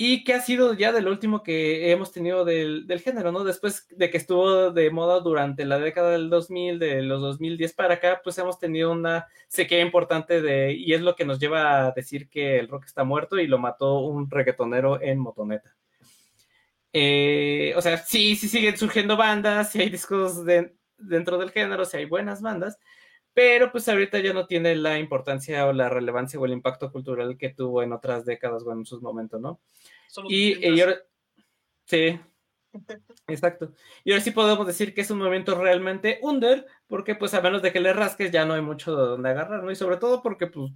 y que ha sido ya del último que hemos tenido del, del, género, ¿no? Después de que estuvo de moda durante la década del 2000, de los 2010 para acá, pues hemos tenido una sequía importante de, y es lo que nos lleva a decir que el rock está muerto y lo mató un reggaetonero en motoneta. Eh, o sea, sí, sí siguen surgiendo bandas, sí hay discos de, dentro del género, sí hay buenas bandas, pero pues ahorita ya no tiene la importancia o la relevancia o el impacto cultural que tuvo en otras décadas o en sus momentos, ¿no? Solo Y, y ahora, sí, exacto. Y ahora sí podemos decir que es un movimiento realmente under, porque pues a menos de que le rasques ya no hay mucho de donde agarrar, ¿no? Y sobre todo porque pues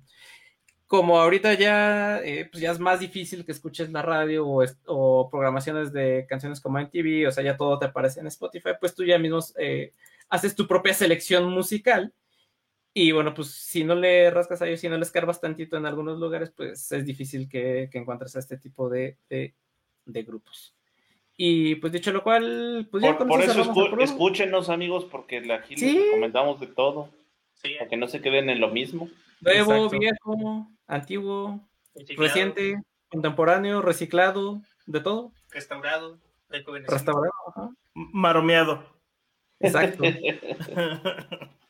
como ahorita ya, eh, pues ya es más difícil que escuches la radio o, o, programaciones de canciones como en TV, o sea, ya todo te aparece en Spotify, pues tú ya mismo eh, haces tu propia selección musical y bueno, pues si no le rascas a ellos, si no le escarbas tantito en algunos lugares, pues es difícil que, que encuentres a este tipo de, de, de, grupos. Y pues dicho lo cual, pues por, por eso escu escúchenos amigos, porque aquí ¿Sí? les recomendamos de todo. Sí. Para que no se queden en lo mismo. Nuevo, Exacto. viejo, antiguo, reciclado. reciente, contemporáneo, reciclado, de todo. Restaurado. Restaurado, ajá. Maromeado. Exacto. *laughs*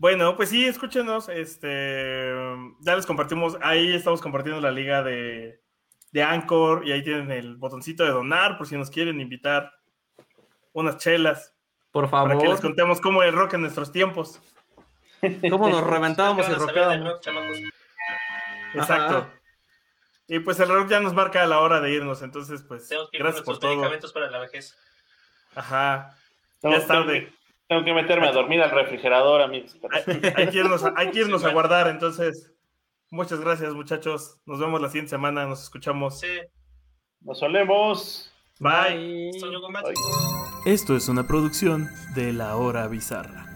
Bueno, pues sí, escúchenos. Este, ya les compartimos, ahí estamos compartiendo la liga de, de Anchor y ahí tienen el botoncito de donar por si nos quieren invitar unas chelas. Por favor. Para que les contemos cómo el rock en nuestros tiempos. Cómo nos *laughs* reventábamos y rockábamos. Exacto. Ajá. Y pues el rock ya nos marca la hora de irnos, entonces pues gracias por todo. medicamentos para la vejez. Ajá. Ya es tarde. Tengo que meterme a dormir al refrigerador, amigos. Hay, hay, que irnos, a, hay que irnos a guardar, entonces. Muchas gracias, muchachos. Nos vemos la siguiente semana. Nos escuchamos. Sí. Nos solemos. Bye. Bye. Esto es una producción de La Hora Bizarra.